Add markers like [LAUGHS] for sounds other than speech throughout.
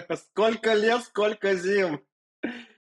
[LAUGHS] Сколько лет, сколько зим.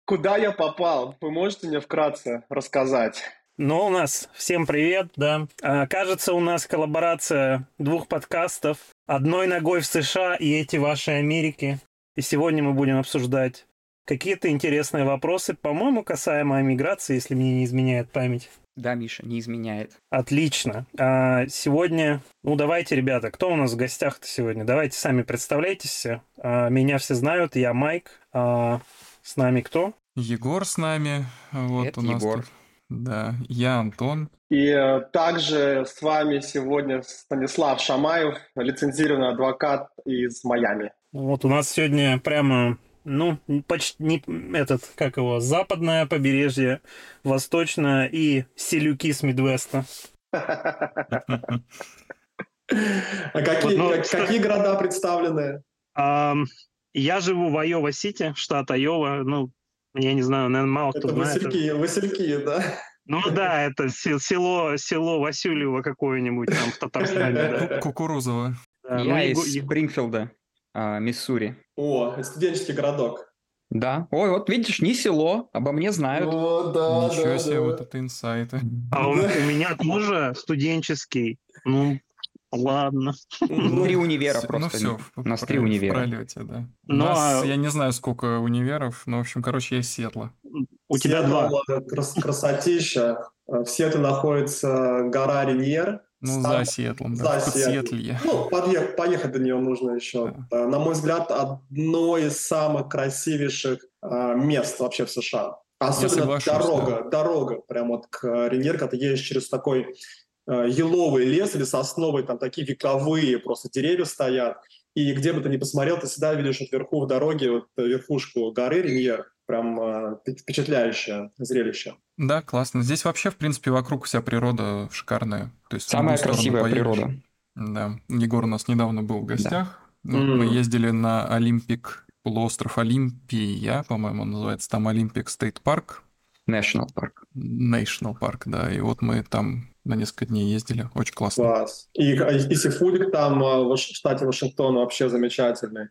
Куда я попал? Вы можете мне вкратце рассказать? Ну, у нас всем привет, да. А, кажется, у нас коллаборация двух подкастов. Одной ногой в США и эти ваши Америки. И сегодня мы будем обсуждать какие-то интересные вопросы, по-моему, касаемо миграции, если мне не изменяет память. Да, Миша, не изменяет. Отлично. А сегодня, ну давайте, ребята, кто у нас в гостях-то сегодня? Давайте сами представляйтесь. А, меня все знают, я Майк. А, с нами кто? Егор с нами. Вот Это у нас Егор. тут. Да, я Антон. И э, также с вами сегодня Станислав Шамаев, лицензированный адвокат из Майами. Вот у нас сегодня прямо, ну, почти не этот, как его, западное побережье, восточное и селюки с Мидвеста. А какие, ну, как- кстати- какие города представлены? Я живу в Айова-Сити, штат Айова. Ну, я не знаю, наверное, мало кто Это знает. Васильки, Васильки, да? Ну да, это се- село, село Васильево какое-нибудь там в Татарстане. Кукурузово. Ну, Я из Спрингфилда, а, Миссури. О, это студенческий городок. Да. Ой, вот видишь, не село, обо мне знают. О, да, Ничего да, себе, да. вот это инсайты. А у, у меня тоже студенческий. Ну, ладно. Ну, Три универа ну просто. все, У нас три универа. пролете, да. У Ну, нас, а- я не знаю, сколько универов, но, в общем, короче, я из Сиэтла. У тебя Сиэтл, два. крас- красотища. В Сиэтле находится гора Реньер. Ну, Сам- за Сиэтлом, за да, Сиэтлом. Сиэтле. Ну, подъех- поехать до нее нужно еще. Э, На мой взгляд, одно из самых красивейших э, мест вообще в США. Особенно дорога, дорога, прям вот к э, Реньер, когда ты едешь через такой э, еловый лес или сосновый, там такие вековые просто деревья стоят. И где бы ты ни посмотрел, ты всегда видишь вот вверху в дороге вот э, верхушку горы Реньер. Прям э, впечатляющее зрелище. Да, классно. Здесь вообще, в принципе, вокруг вся природа шикарная. То есть Самая красивая поедешь. природа. Да. Егор у нас недавно был в гостях. Ну, М. Мы ездили на Олимпик, полуостров Олимпия, по-моему, он называется. Там Olympic State Park. National Park. National Парк, да. И вот мы там на несколько дней ездили. Очень классно. Класс. И, и сифудик там э, в штате Вашингтон вообще замечательный.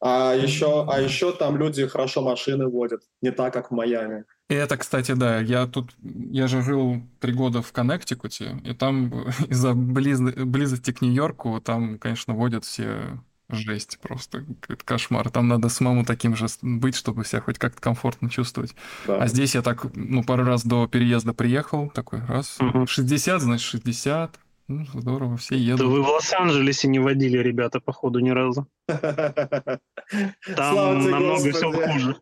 А еще, а еще там люди хорошо машины водят, не так, как в Майами. И это, кстати, да, я тут, я же жил три года в Коннектикуте, и там [LAUGHS] из-за близ- близости к Нью-Йорку, там, конечно, водят все жесть просто, кошмар. Там надо самому таким же быть, чтобы себя хоть как-то комфортно чувствовать. Да. А здесь я так, ну, пару раз до переезда приехал, такой раз, Мгм. 60, значит, 60, ну, здорово, все Да едут. вы в Лос-Анджелесе не водили, ребята, походу, ни разу. [LAUGHS] Там намного все хуже.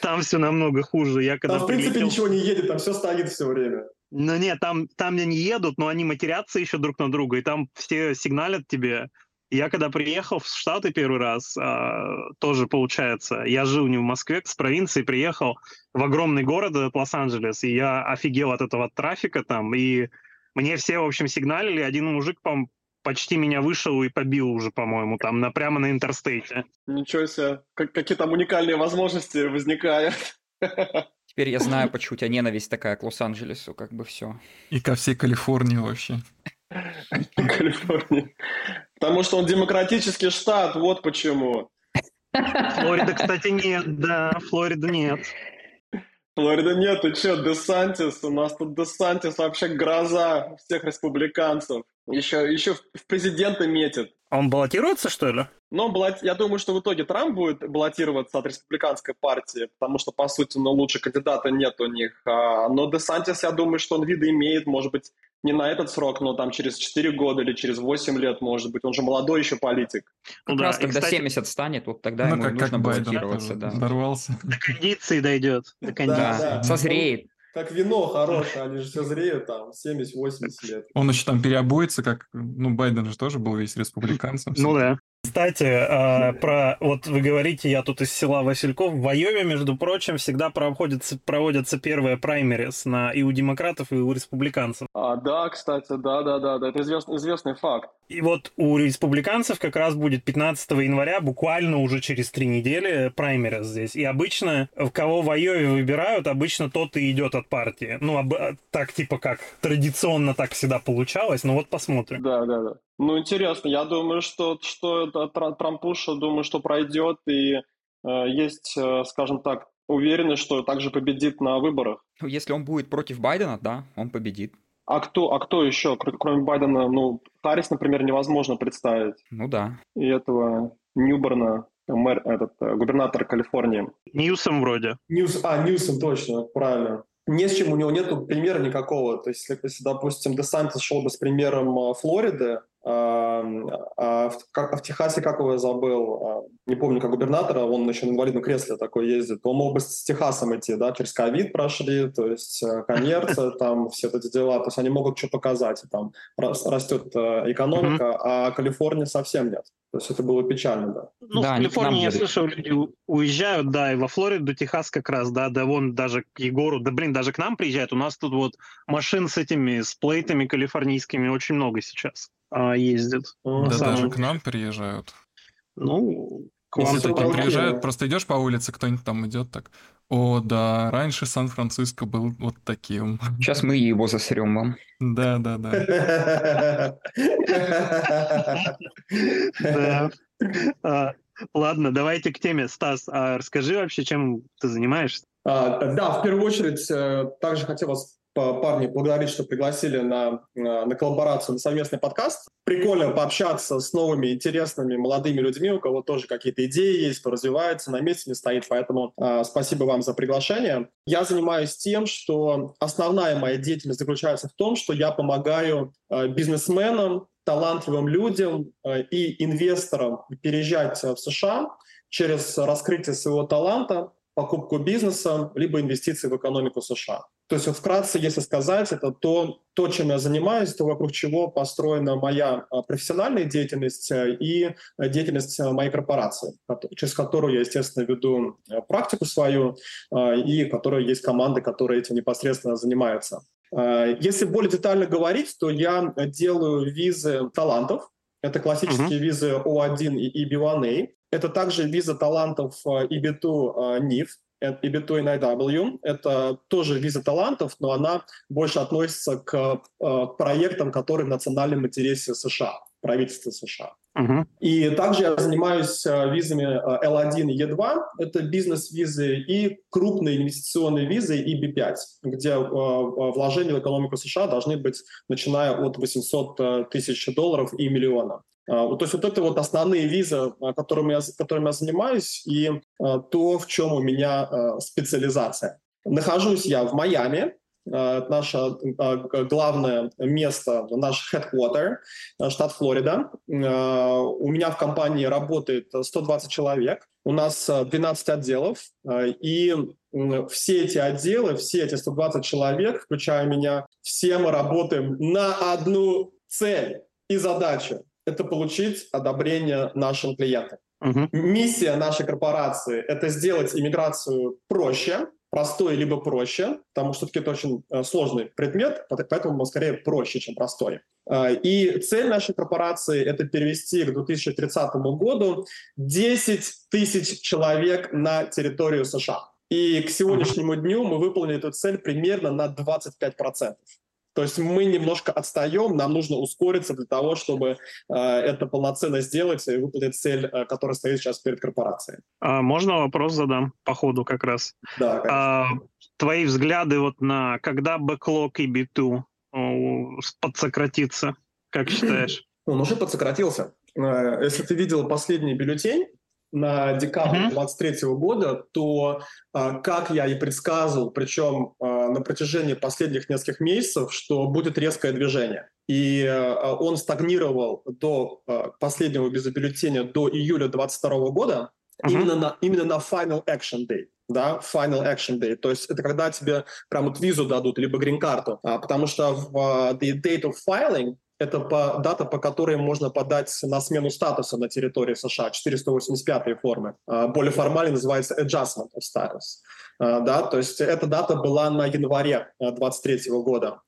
Там все намного хуже. Я когда Там, в принципе, прилетел- ничего не едет, там все стоит все время. Ну нет, там, там они едут, но они матерятся еще друг на друга, и там все сигналят тебе. Я когда приехал в Штаты первый раз, а, тоже получается, я жил не в Москве, с провинции приехал в огромный город, этот Лос-Анджелес, и я офигел от этого трафика там, и мне все, в общем, сигналили, один мужик, по почти меня вышел и побил уже, по-моему, там, на, прямо на интерстейте. Ничего себе, как- какие там уникальные возможности возникают. [LAUGHS] Теперь я знаю, почему у тебя ненависть такая к Лос-Анджелесу, как бы все. И ко всей Калифорнии вообще. Калифорния. Потому что он демократический штат, вот почему. Флорида, кстати, нет, да, Флорида нет. Флорида нет, ты что, Десантис? У нас тут Десантис вообще гроза всех республиканцев. Еще, еще в президенты метит. Он баллотируется, что ли? Но баллот- я думаю, что в итоге Трамп будет баллотироваться от республиканской партии, потому что, по сути, ну, лучше кандидата нет у них. А, но Десантис, я думаю, что он виды имеет, может быть, не на этот срок, но там через 4 года или через 8 лет, может быть. Он же молодой еще политик. Как Ну да, раз и, когда кстати, 70 станет, вот тогда ну, ему как, нужно как баллотироваться, да. дорвался. До кондиции дойдет. До кондиции. Да, да. созреет. Как вино хорошее, они же все зреют там 70-80 лет. Он еще там переобуется, как, ну, Байден же тоже был весь республиканцем. Ну да. Кстати, а, про вот вы говорите, я тут из села Васильков. В Айове, между прочим, всегда проводятся, проводятся первые праймерис на и у демократов, и у республиканцев. А, да, кстати, да, да, да, да, это известный, известный факт. И вот у республиканцев как раз будет 15 января, буквально уже через три недели, праймерис здесь. И обычно, в кого в Айове выбирают, обычно тот и идет от партии. Ну, об- так типа как традиционно так всегда получалось, но вот посмотрим. Да, да, да. Ну, интересно, я думаю, что, что Трампуша, думаю, что пройдет, и э, есть, э, скажем так, уверенность, что также победит на выборах. Ну, если он будет против Байдена, да, он победит. А кто, а кто еще, кроме Байдена? Ну, Харрис, например, невозможно представить. Ну да. И этого Ньюборна, мэр, этот, губернатор Калифорнии. Ньюсом вроде. Ньюс, а, Ньюсом, точно, правильно не с чем, у него нет примера никакого. То есть, если, допустим, Десантис шел бы с примером а, Флориды, а, а в, как, в Техасе, как его я забыл, а, не помню, как губернатора, он еще на инвалидном кресле такой ездит, он мог бы с Техасом идти, да, через ковид прошли, то есть э, коммерция, [LAUGHS] там все эти дела, то есть они могут что показать, там растет э, экономика, а Калифорния совсем нет. То есть это было печально, да. Ну, да, в Калифорнии, я слышал, люди уезжают, да, и во Флориду, Техас как раз, да, да, вон даже к Егору, да, блин, даже к нам приезжают. У нас тут вот машин с этими, с плейтами калифорнийскими очень много сейчас а, ездит. Да, даже к нам приезжают. Ну, к вам Если так приезжают, просто идешь по улице, кто-нибудь там идет так. О, да, раньше Сан-Франциско был вот таким. Сейчас мы его засрем вам. Да, да, да. А, ладно, давайте к теме. Стас, а расскажи вообще, чем ты занимаешься? А, да, в первую очередь, э, также хотел вас парни благодарить, что пригласили на, на коллаборацию, на совместный подкаст. Прикольно пообщаться с новыми, интересными, молодыми людьми, у кого тоже какие-то идеи есть, кто развивается, на месте не стоит. Поэтому э, спасибо вам за приглашение. Я занимаюсь тем, что основная моя деятельность заключается в том, что я помогаю э, бизнесменам, талантливым людям э, и инвесторам переезжать в США через раскрытие своего таланта, покупку бизнеса, либо инвестиции в экономику США. То есть вот вкратце, если сказать, это то, то, чем я занимаюсь, то вокруг чего построена моя а, профессиональная деятельность э, и деятельность э, моей корпорации, через которую я, естественно, веду э, практику свою, и в которой есть команды, которые этим непосредственно занимаются. Если более детально говорить, то я делаю визы талантов. Это классические mm-hmm. визы O1 и EB1A. Это также виза талантов EB2 NIF, EB2 NIW. Это тоже виза талантов, но она больше относится к э, проектам, которые в национальном интересе США, правительства США. И также я занимаюсь э, визами э, L1 и E2, это бизнес-визы, и крупные инвестиционные визы EB5, где вложения в экономику США должны быть начиная от 800 тысяч долларов и миллиона. А, то есть вот это вот основные визы, а, которыми я, которыми я занимаюсь, и а, то, в чем у меня специализация. Нахожусь я в Майами, наше главное место, наш headquarter, штат Флорида. У меня в компании работает 120 человек, у нас 12 отделов, и все эти отделы, все эти 120 человек, включая меня, все мы работаем на одну цель и задачу это получить одобрение нашим клиентам. Uh-huh. Миссия нашей корпорации – это сделать иммиграцию проще, простой либо проще, потому что все-таки это очень э, сложный предмет, поэтому он скорее проще, чем простой. Э, и цель нашей корпорации – это перевести к 2030 году 10 тысяч человек на территорию США. И к сегодняшнему дню мы выполнили эту цель примерно на 25%. То есть мы немножко отстаем, нам нужно ускориться для того, чтобы э, это полноценно сделать и выполнить цель, э, которая стоит сейчас перед корпорацией. А можно вопрос задам по ходу как раз? Да, А, твои взгляды вот на когда бэклог и биту подсократится, как [CLEARS THROAT] считаешь? Он уже подсократился. Э, если ты видел последний бюллетень, на декабрь 2023 uh-huh. года, то, а, как я и предсказывал, причем а, на протяжении последних нескольких месяцев, что будет резкое движение. И а, он стагнировал до последнего безбюллетеня до июля 2022 года, uh-huh. именно, на, именно на Final Action Day да, final action day, то есть это когда тебе прям вот визу дадут, либо грин-карту, а, потому что в uh, the date of filing это по, дата, по которой можно подать на смену статуса на территории США, 485 формы. А, более формально называется adjustment of status. А, да, то есть эта дата была на январе 23 а, года.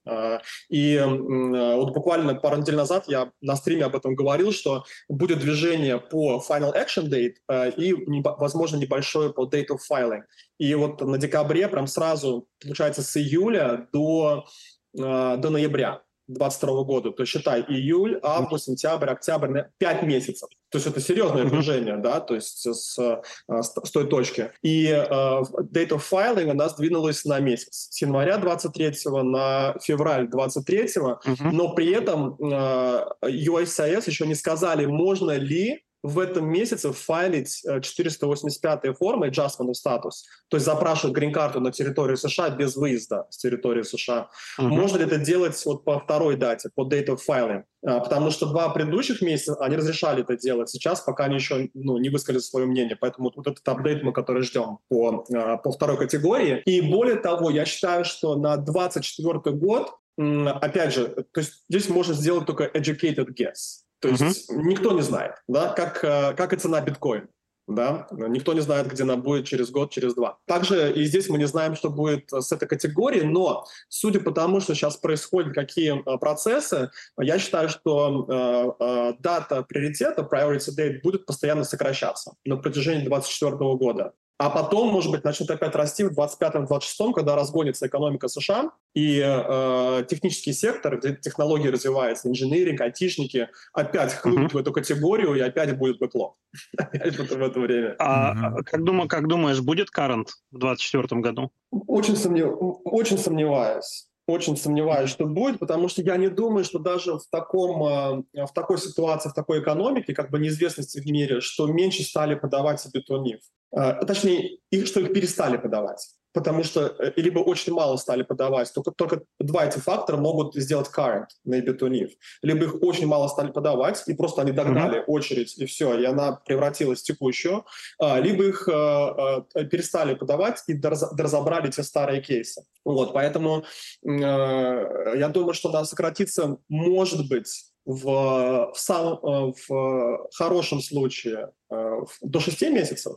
И вот буквально пару недель назад я на стриме об этом говорил, что будет движение по final action date и, возможно, небольшое по date of filing. И вот на декабре, прям сразу, получается, с июля до, до ноября 2022 года. То есть считай июль, август, сентябрь, октябрь, 5 месяцев. То есть это серьезное движение, да, то есть с, с, с той точки. И э, date of filing у нас двинулась на месяц. С января 23 на февраль 23, uh-huh. но при этом э, USIS еще не сказали, можно ли в этом месяце файлить 485 э, формы adjustment status, то есть запрашивать грин-карту на территорию США без выезда с территории США. Uh-huh. Можно ли это делать вот по второй дате, по date of filing? А, потому что два предыдущих месяца они разрешали это делать. Сейчас пока они еще ну, не высказали свое мнение. Поэтому вот этот апдейт мы, который ждем по, а, по второй категории. И более того, я считаю, что на 24 год опять же, то есть здесь можно сделать только educated guess. То есть никто не знает, да, как, э, как и цена биткоина. Да? Никто не знает, где она будет через год, через два. Также и здесь мы не знаем, что будет с этой категорией, но судя по тому, что сейчас происходят какие э, процессы, я считаю, что э, э, дата приоритета, priority date, будет постоянно сокращаться на протяжении 2024 года а потом, может быть, начнет опять расти в 25-26, когда разгонится экономика США, и э, технический сектор, где технологии развиваются, инженеринг, айтишники, опять хлынут mm-hmm. в эту категорию, и опять будет бэклог. [LAUGHS] опять в это время. А mm-hmm. как, думаю, как думаешь, будет current в 2024 году? Очень, сомнев... Очень сомневаюсь очень сомневаюсь, что будет, потому что я не думаю, что даже в, таком, э, в такой ситуации, в такой экономике, как бы неизвестности в мире, что меньше стали подавать себе тонив. Э, точнее, их, что их перестали подавать. Потому что э, либо очень мало стали подавать, только, только два эти фактора могут сделать current на EBITUNIF. Либо их очень мало стали подавать, и просто они догнали mm-hmm. очередь, и все, и она превратилась в текущую. А, либо их а, а, перестали подавать и доразобрали те старые кейсы. Вот, поэтому э, я думаю, что она сократится, может быть, в, в, сам, в хорошем случае до 6 месяцев,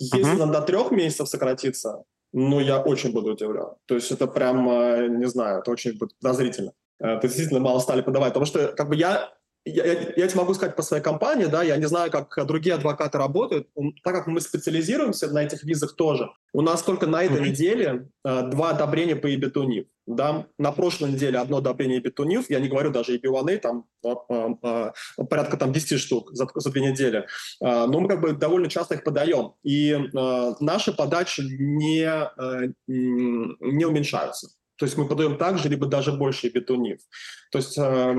если uh-huh. до трех месяцев сократится, ну, я очень буду удивлен. То есть это прям, не знаю, это очень подозрительно. Это действительно мало стали подавать. Потому что как бы я я, я, я тебе могу сказать по своей компании, да, я не знаю, как другие адвокаты работают, так как мы специализируемся на этих визах тоже, у нас только на этой mm-hmm. неделе э, два одобрения по EB2NIF, да, на прошлой неделе одно одобрение EB2NIF, я не говорю даже EB1A, там э, э, порядка там 10 штук за, за две недели, э, но мы как бы довольно часто их подаем, и э, наши подачи не, э, не уменьшаются. То есть мы подаем также, либо даже больше бетонив. То есть э,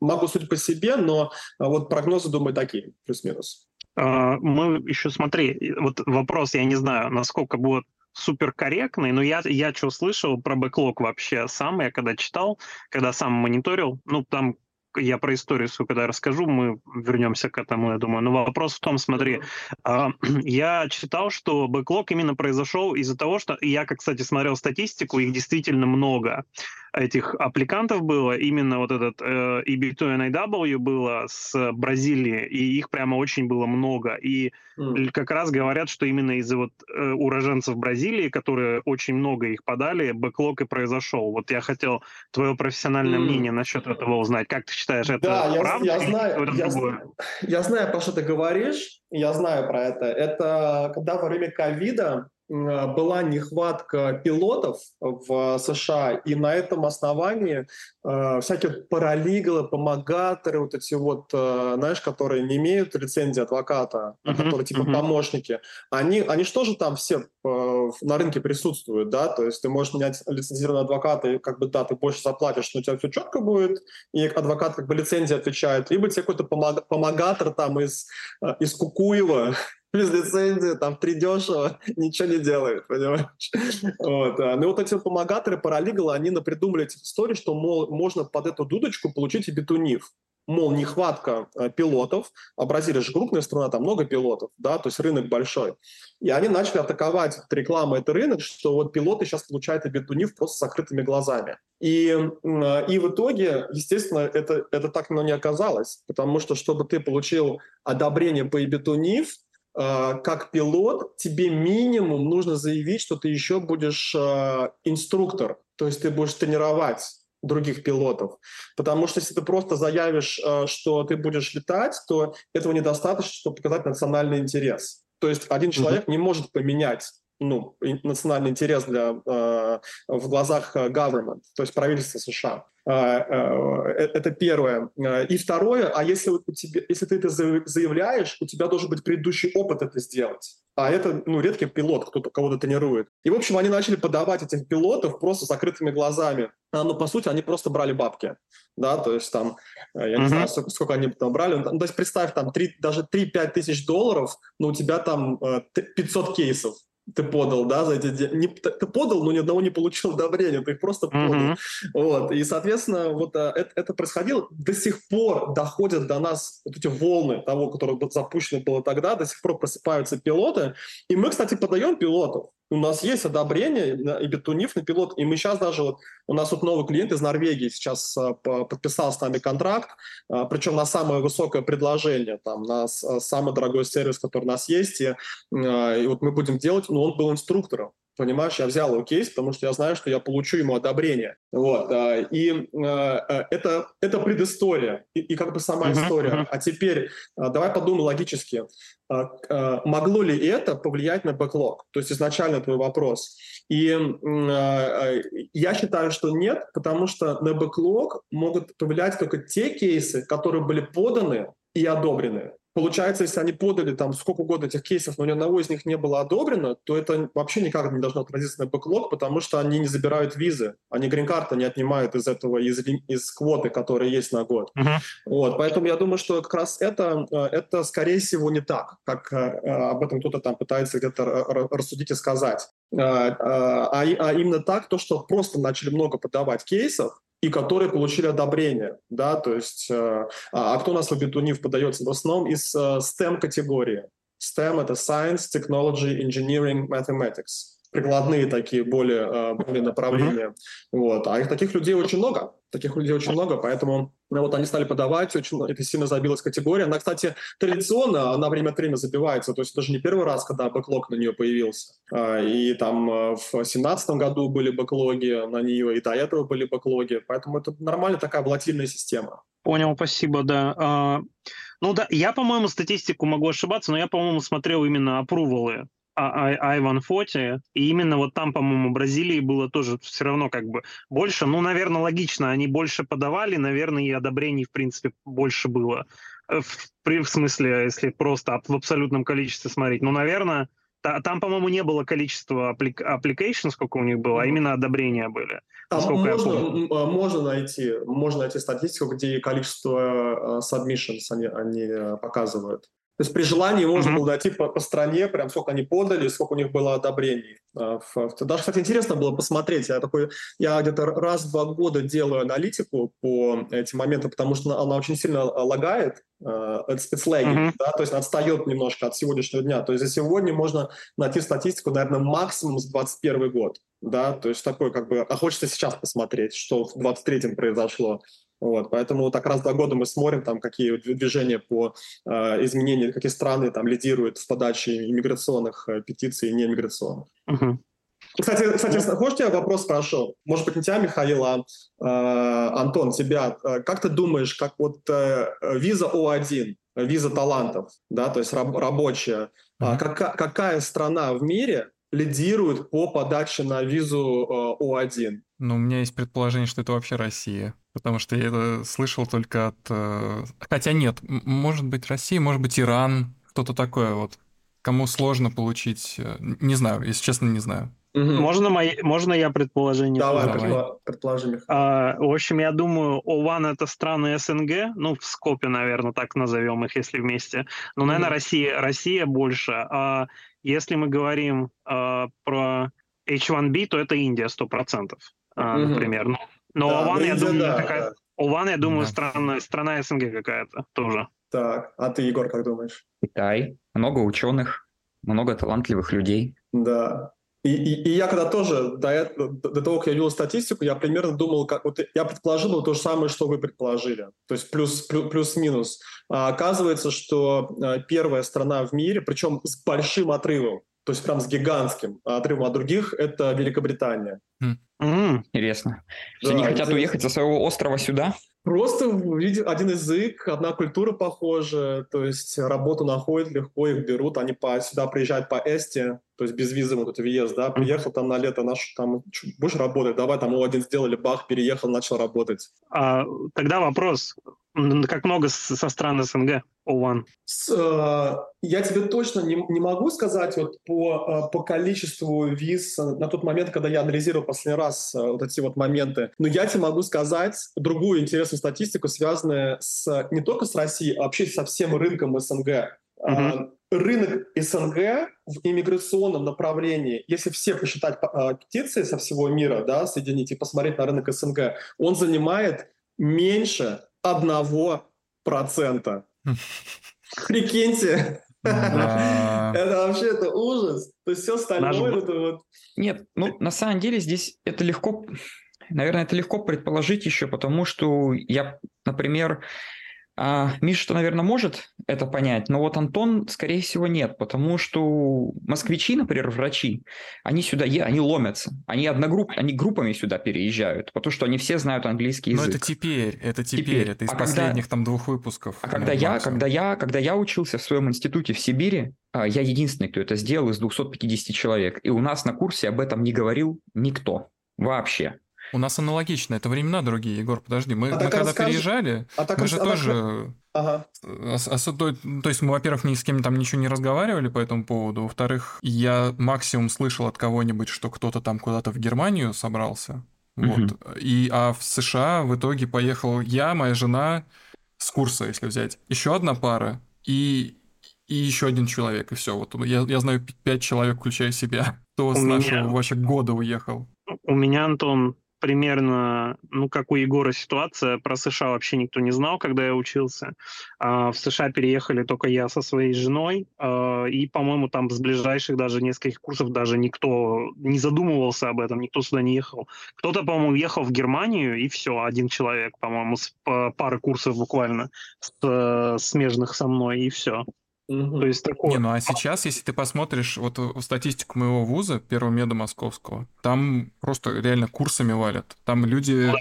могу судить по себе, но э, вот прогнозы, думаю, такие, плюс-минус. А, мы еще, смотри, вот вопрос, я не знаю, насколько будет суперкорректный, но я, я что слышал про бэклог вообще сам, я когда читал, когда сам мониторил, ну, там я про историю свою когда расскажу, мы вернемся к этому, я думаю. Но вопрос в том, смотри, э, [CLEARS THROAT] я читал, что бэклог именно произошел из-за того, что я, как, кстати, смотрел статистику, их действительно много этих аппликантов было, именно вот этот э, EB2NIW было с Бразилии, и их прямо очень было много. И mm. как раз говорят, что именно из-за вот э, уроженцев Бразилии, которые очень много их подали, бэклог и произошел. Вот я хотел твое профессиональное mm. мнение насчет этого узнать. Как ты считаешь, это да, правда? Я, я, знаю, я, знаю, я знаю, про что ты говоришь, я знаю про это. Это когда во время ковида была нехватка пилотов в США, и на этом основании э, всякие паралиглы, помогаторы, вот эти вот, э, знаешь, которые не имеют лицензии адвоката, uh-huh, которые типа uh-huh. помощники, они, они что же там все э, на рынке присутствуют, да, то есть ты можешь менять лицензированного адвоката, и как бы, да, ты больше заплатишь, но у тебя все четко будет, и адвокат как бы лицензии отвечает, либо тебе какой-то помог, помогатор там из, из Кукуева, без лицензии, там, придешево, [LAUGHS] ничего не делает, понимаешь? Вот. А. Ну вот эти помогаторы паралигала, они напридумали эти истории, что, мол, можно под эту дудочку получить и бетунив. Мол, нехватка э, пилотов, а Бразилия же крупная страна, там много пилотов, да, то есть рынок большой. И они начали атаковать рекламой этот рынок, что вот пилоты сейчас получают и бетунив просто с закрытыми глазами. И, э, и в итоге, естественно, это, это так но не оказалось, потому что, чтобы ты получил одобрение по бетунив, а, как пилот тебе минимум нужно заявить, что ты еще будешь а, инструктор, то есть ты будешь тренировать других пилотов. Потому что если ты просто заявишь, а, что ты будешь летать, то этого недостаточно, чтобы показать национальный интерес. То есть один человек mm-hmm. не может поменять ну, национальный интерес для, э, в глазах э, government, то есть правительства США. Это первое. И второе, а если, у тебя, если ты это заявляешь, у тебя должен быть предыдущий опыт это сделать. А это ну, редкий пилот, кто-то кого-то тренирует. И, в общем, они начали подавать этих пилотов просто закрытыми глазами. А, ну, по сути, они просто брали бабки. Да, то есть там, я не uh-huh. знаю, сколько, сколько они там брали. Ну, то есть представь, там 3, даже 3-5 тысяч долларов, но у тебя там 500 кейсов ты подал, да, за эти деньги. Ты подал, но ни одного не получил одобрения, ты их просто подал. Mm-hmm. Вот. И, соответственно, вот а, это, это происходило. До сих пор доходят до нас вот эти волны того, которое запущено было тогда, до сих пор просыпаются пилоты. И мы, кстати, подаем пилотов у нас есть одобрение и бетунив на пилот, и мы сейчас даже вот у нас вот новый клиент из Норвегии сейчас а, подписал с нами контракт, а, причем на самое высокое предложение, там, на самый дорогой сервис, который у нас есть, и, а, и вот мы будем делать, но он был инструктором. Понимаешь, я взял его кейс, потому что я знаю, что я получу ему одобрение. Вот. И это, это предыстория и, и как бы сама uh-huh, история. Uh-huh. А теперь давай подумай логически. А, а, могло ли это повлиять на бэклог? То есть изначально твой вопрос. И а, я считаю, что нет, потому что на бэклог могут повлиять только те кейсы, которые были поданы и одобрены. Получается, если они подали там сколько угодно этих кейсов, но ни одного из них не было одобрено, то это вообще никак не должно отразиться на бэклог, потому что они не забирают визы, они грин-карты не отнимают из этого, из, из квоты, которая есть на год. Uh-huh. Вот, поэтому я думаю, что как раз это, э, это скорее всего не так, как э, э, об этом кто-то там пытается где-то рассудить и сказать. А, а именно так, то, что просто начали много подавать кейсов, и которые получили одобрение, да, то есть, э, а, а кто у нас в Абитунив подается? В основном из э, STEM-категории. STEM — это Science, Technology, Engineering, Mathematics прикладные такие более, э, более направления. Uh-huh. Вот. А их, таких людей очень много. Таких людей очень много, поэтому ну, вот они стали подавать, очень, это сильно забилась категория. Она, кстати, традиционно, она время от времени забивается, то есть даже не первый раз, когда бэклог на нее появился. А, и там э, в 2017 году были бэклоги на нее, и до этого были бэклоги, поэтому это нормальная такая волатильная система. Понял, спасибо, да. А, ну да, я, по-моему, статистику могу ошибаться, но я, по-моему, смотрел именно опрувалы Айван Фоти, и именно вот там, по-моему, Бразилии было тоже все равно как бы больше, ну, наверное, логично, они больше подавали, наверное, и одобрений, в принципе, больше было. Э, в, в смысле, если просто в абсолютном количестве смотреть, ну, наверное, там, по-моему, не было количества application, сколько у них было, а именно одобрения были. Там можно, а, можно, найти, можно найти статистику, где количество uh, submissions они, они э, показывают. То есть при желании можно mm-hmm. было найти по, по стране, прям сколько они подали, сколько у них было одобрений. А, даже, кстати, интересно было посмотреть. Я такой, я где-то раз в два года делаю аналитику по этим моментам, потому что она очень сильно лагает, uh, it's, it's lagging, mm-hmm. да, то есть отстает немножко от сегодняшнего дня. То есть за сегодня можно найти статистику, наверное, максимум с 21 год, да, то есть такой как бы, а хочется сейчас посмотреть, что в 23-м произошло. Вот, поэтому так раз в два года мы смотрим, там, какие движения по э, изменению, какие страны там лидируют в подаче иммиграционных э, петиций и неиммиграционных. Uh-huh. Кстати, кстати, хочешь я вопрос спрошу? Может быть, не тебя, Михаил, а э, Антон, тебя. Э, как ты думаешь, как вот э, виза О1, виза талантов, да, то есть раб, рабочая, uh-huh. как, какая страна в мире лидирует по подаче на визу э, О1? Ну, у меня есть предположение, что это вообще Россия. Потому что я это слышал только от... Э, хотя нет, может быть Россия, может быть Иран, кто-то такое вот. Кому сложно получить... Э, не знаю, если честно, не знаю. Угу. Можно, мои, можно я предположение? Давай, Давай. предположи, А, в общем, я думаю, ОВАН — это страны СНГ, ну, в Скопе, наверное, так назовем их, если вместе. Но, наверное, угу. Россия, Россия больше. А если мы говорим а, про H1B, то это Индия 100%, а, угу. например. Ну, но да, Ован, я думаю, да, какая... да. Ован, я думаю, да. страна, страна СНГ какая-то тоже. Так, а ты, Егор, как думаешь? Китай. Много ученых, много талантливых людей. Да. И, и, и я когда тоже до, этого, до того, как я видел статистику, я примерно думал, как вот я предположил то же самое, что вы предположили. То есть плюс, плюс, плюс-минус. А оказывается, что а, первая страна в мире, причем с большим отрывом, то есть прям с гигантским отрывом от других, это Великобритания. Mm. М, Интересно. Да, они хотят интересно. уехать со своего острова сюда? Просто один язык, одна культура похожа, то есть работу находят легко, их берут, они по, сюда приезжают по Эсте, то есть без визы вот этот въезд, да, приехал там на лето, наш, там, будешь работать, давай, там, о, один сделали, бах, переехал, начал работать. а, тогда вопрос. Как много со стран СНГ? О1. С, э, я тебе точно не, не могу сказать вот по, э, по количеству виз на тот момент, когда я анализировал последний раз э, вот эти вот моменты. Но я тебе могу сказать другую интересную статистику, связанную с, не только с Россией, а вообще со всем рынком СНГ. Мгм. Рынок СНГ в иммиграционном направлении, если все посчитать птицы со всего мира, да, соединить и посмотреть на рынок СНГ, он занимает меньше одного процента. [LAUGHS] Прикиньте, [LAUGHS] это вообще это ужас. То есть все остальное это вот... Нет, ну, на самом деле здесь это легко, наверное, это легко предположить еще, потому что я, например, а, Миша-то, наверное, может это понять, но вот Антон, скорее всего, нет, потому что москвичи, например, врачи, они сюда, они ломятся, они одногрупп, они группами сюда переезжают, потому что они все знают английский Но язык. это теперь, это теперь, Теперь. это из А когда- последних там двух выпусков. А когда я, максимум. когда я, когда я учился в своем институте в Сибири, а, я единственный, кто это сделал из 250 человек, и у нас на курсе об этом не говорил никто вообще. У нас аналогично, это времена другие, Егор, подожди. Мы, А мы так когда расскажи- переезжали, А так, мы же а так- тоже... Ага. ос- осо- то, то есть мы, во-первых, ни с кем там ничего не разговаривали по этому поводу, во-вторых, я максимум слышал от кого-нибудь, что кто-то там куда-то в Германию собрался, вот. И, а в США в итоге поехал я, моя жена, с курса, если взять, еще одна пара и, и еще один человек, и все. Вот я, я знаю пять человек, включая себя, кто У с меня- нашего вообще года уехал. У меня, Антон, примерно, ну, как у Егора ситуация, про США вообще никто не знал, когда я учился. А, в США переехали только я со своей женой, а, и, по-моему, там с ближайших даже нескольких курсов даже никто не задумывался об этом, никто сюда не ехал. Кто-то, по-моему, уехал в Германию, и все, один человек, по-моему, с па- пары курсов буквально, с, э, смежных со мной, и все. Мгм. То есть такое... Не, ну а сейчас, если ты посмотришь вот в статистику моего вуза, первого меда московского, там просто реально курсами валят. Там люди...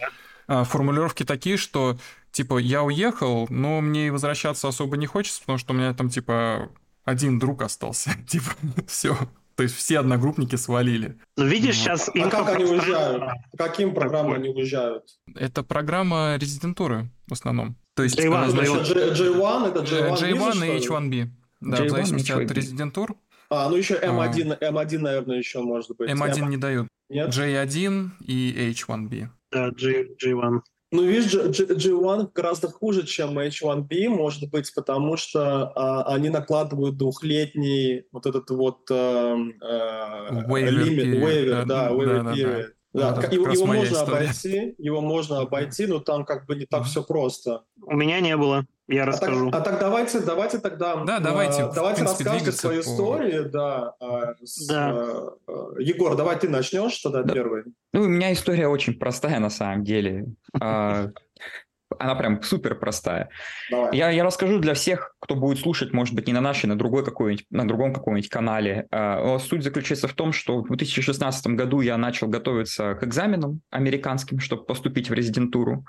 а, формулировки такие, что типа я уехал, но мне и возвращаться особо не хочется, потому что у меня там типа один друг остался. [LAUGHS] типа все. То есть все одногруппники свалили. Ну, видишь, Вот. сейчас... А как они уезжают? По каким программам они уезжают? Это программа резидентуры в основном. То есть J1, э, значит, J1. Значит, J- J1 это J1, J1 виза, и что ли? H1B. Да, J1 в зависимости от H1B. резидентур. А, ну еще А. M1, M1, наверное, еще может быть. M1 не дают. Нет? J1 и H1B. Да, G, G1. Ну, видишь, G- G- G1 гораздо хуже, чем H1B, может быть, потому что а, они накладывают двухлетний вот этот вот эм, э, Waiver лимит, period, waiver, да, да, да, waiver да, да. period. Да, Это к- как его, его можно история. обойти, его можно обойти, но там как бы не так все просто. У меня не было, я А так, расскажу. а так давайте, давайте тогда, Да, давайте, э, давайте принципе, двигаться свою по- историю, да. э, с, Да. э, э, Егор, давай ты начнешь тогда Да. первый. Ну, у меня история очень простая на самом деле. Она прям супер простая. Давай. Я, я расскажу для всех, кто будет слушать, может быть, не на нашей, на другой какой-нибудь, на другом каком-нибудь канале. А, Суть заключается в том, что в 2016 году я начал готовиться к экзаменам американским, чтобы поступить в резидентуру.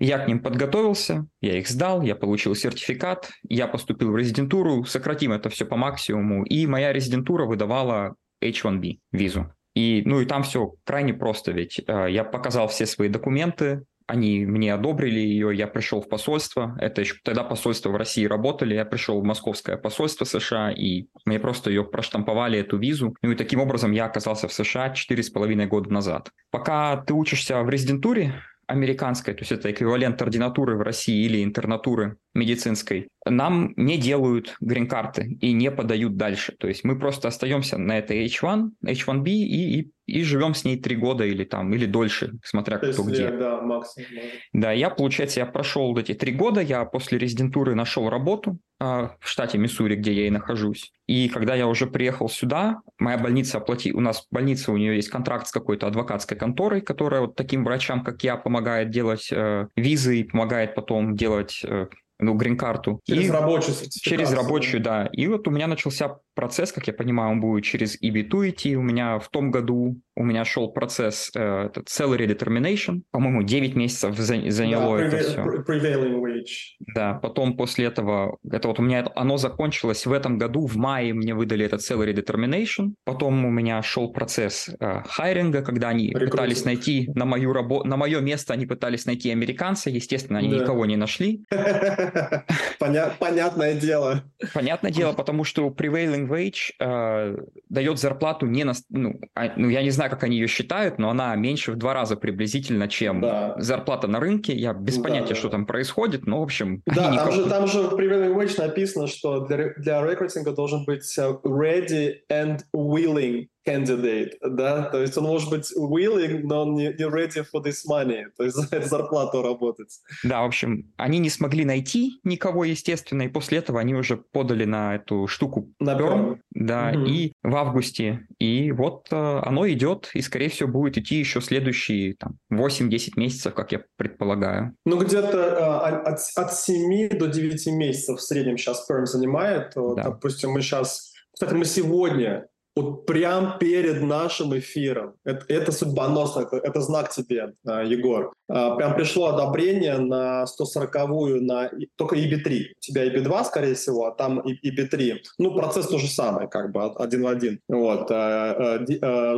Я к ним подготовился, я их сдал, я получил сертификат, я поступил в резидентуру, сократим это все по максимуму, и моя резидентура выдавала H1B визу. И, ну и там все крайне просто, ведь э, я показал все свои документы, они мне одобрили ее, я пришел в посольство, это еще тогда посольства в России работали, я пришел в московское посольство США, и мне просто ее проштамповали, эту визу. Ну и таким образом я оказался в США четыре с половиной года назад. Пока ты учишься в резидентуре, американской, то есть это эквивалент ординатуры в России или интернатуры медицинской, нам не делают грин-карты и не подают дальше. То есть мы просто остаемся на этой H1, H1B и, и, и живем с ней три года или там, или дольше, смотря То есть кто где. лет, да, максимум. Да, я, получается, я прошел вот эти три года, я после резидентуры нашел работу а, в штате Миссури, где я и нахожусь. И когда я уже приехал сюда, моя больница оплати... У нас больница, у нее есть контракт с какой-то адвокатской конторой, которая вот таким врачам, как я, помогает делать э, визы и помогает потом делать э, ну, грин-карту. Через И- рабочую сертификацию. Через рабочую, да. И вот у меня начался процесс, как я понимаю, он будет через EB2 идти. У меня в том году у меня шел процесс э, этот salary determination. По-моему, 9 месяцев заняло да, это все. Prevailing wage. Да, потом после этого, это вот у меня оно закончилось в этом году, в мае мне выдали этот salary determination. Потом у меня шел процесс э, хайринга, когда они Рекрутинг. пытались найти на мою работу, на мое место они пытались найти американца, естественно, они да. никого не нашли. [LAUGHS] Понятное дело. Понятное дело, [LAUGHS] потому что prevailing wage э, дает зарплату не на, ну, а, ну я не знаю как они ее считают, но она меньше в два раза приблизительно, чем да. зарплата на рынке. Я без понятия, да, что там происходит, но, в общем... Да, там, никак... же, там же в prevailing wage написано, что для, для рекрутинга должен быть э, ready and willing candidate, да, то есть он может быть willing, но он не, не ready for this money, то есть [LAUGHS] за зарплату работать. Да, в общем, они не смогли найти никого, естественно, и после этого они уже подали на эту штуку на Perm, да, угу. и в августе, и вот э, оно идет, и, скорее всего, будет идти еще следующие там 8-10 месяцев, как я предполагаю. Ну, где-то э, от, от 7 до 9 месяцев в среднем сейчас Perm занимает, да. допустим, мы сейчас кстати, мы сегодня вот прям перед нашим эфиром. Это, это судьбоносно, это, это знак тебе, а, Егор. А, прям пришло одобрение на 140-ю, на только EB3. У тебя EB2, скорее всего, а там EB3. Ну, процесс то же самый, как бы, один в один. Вот. А,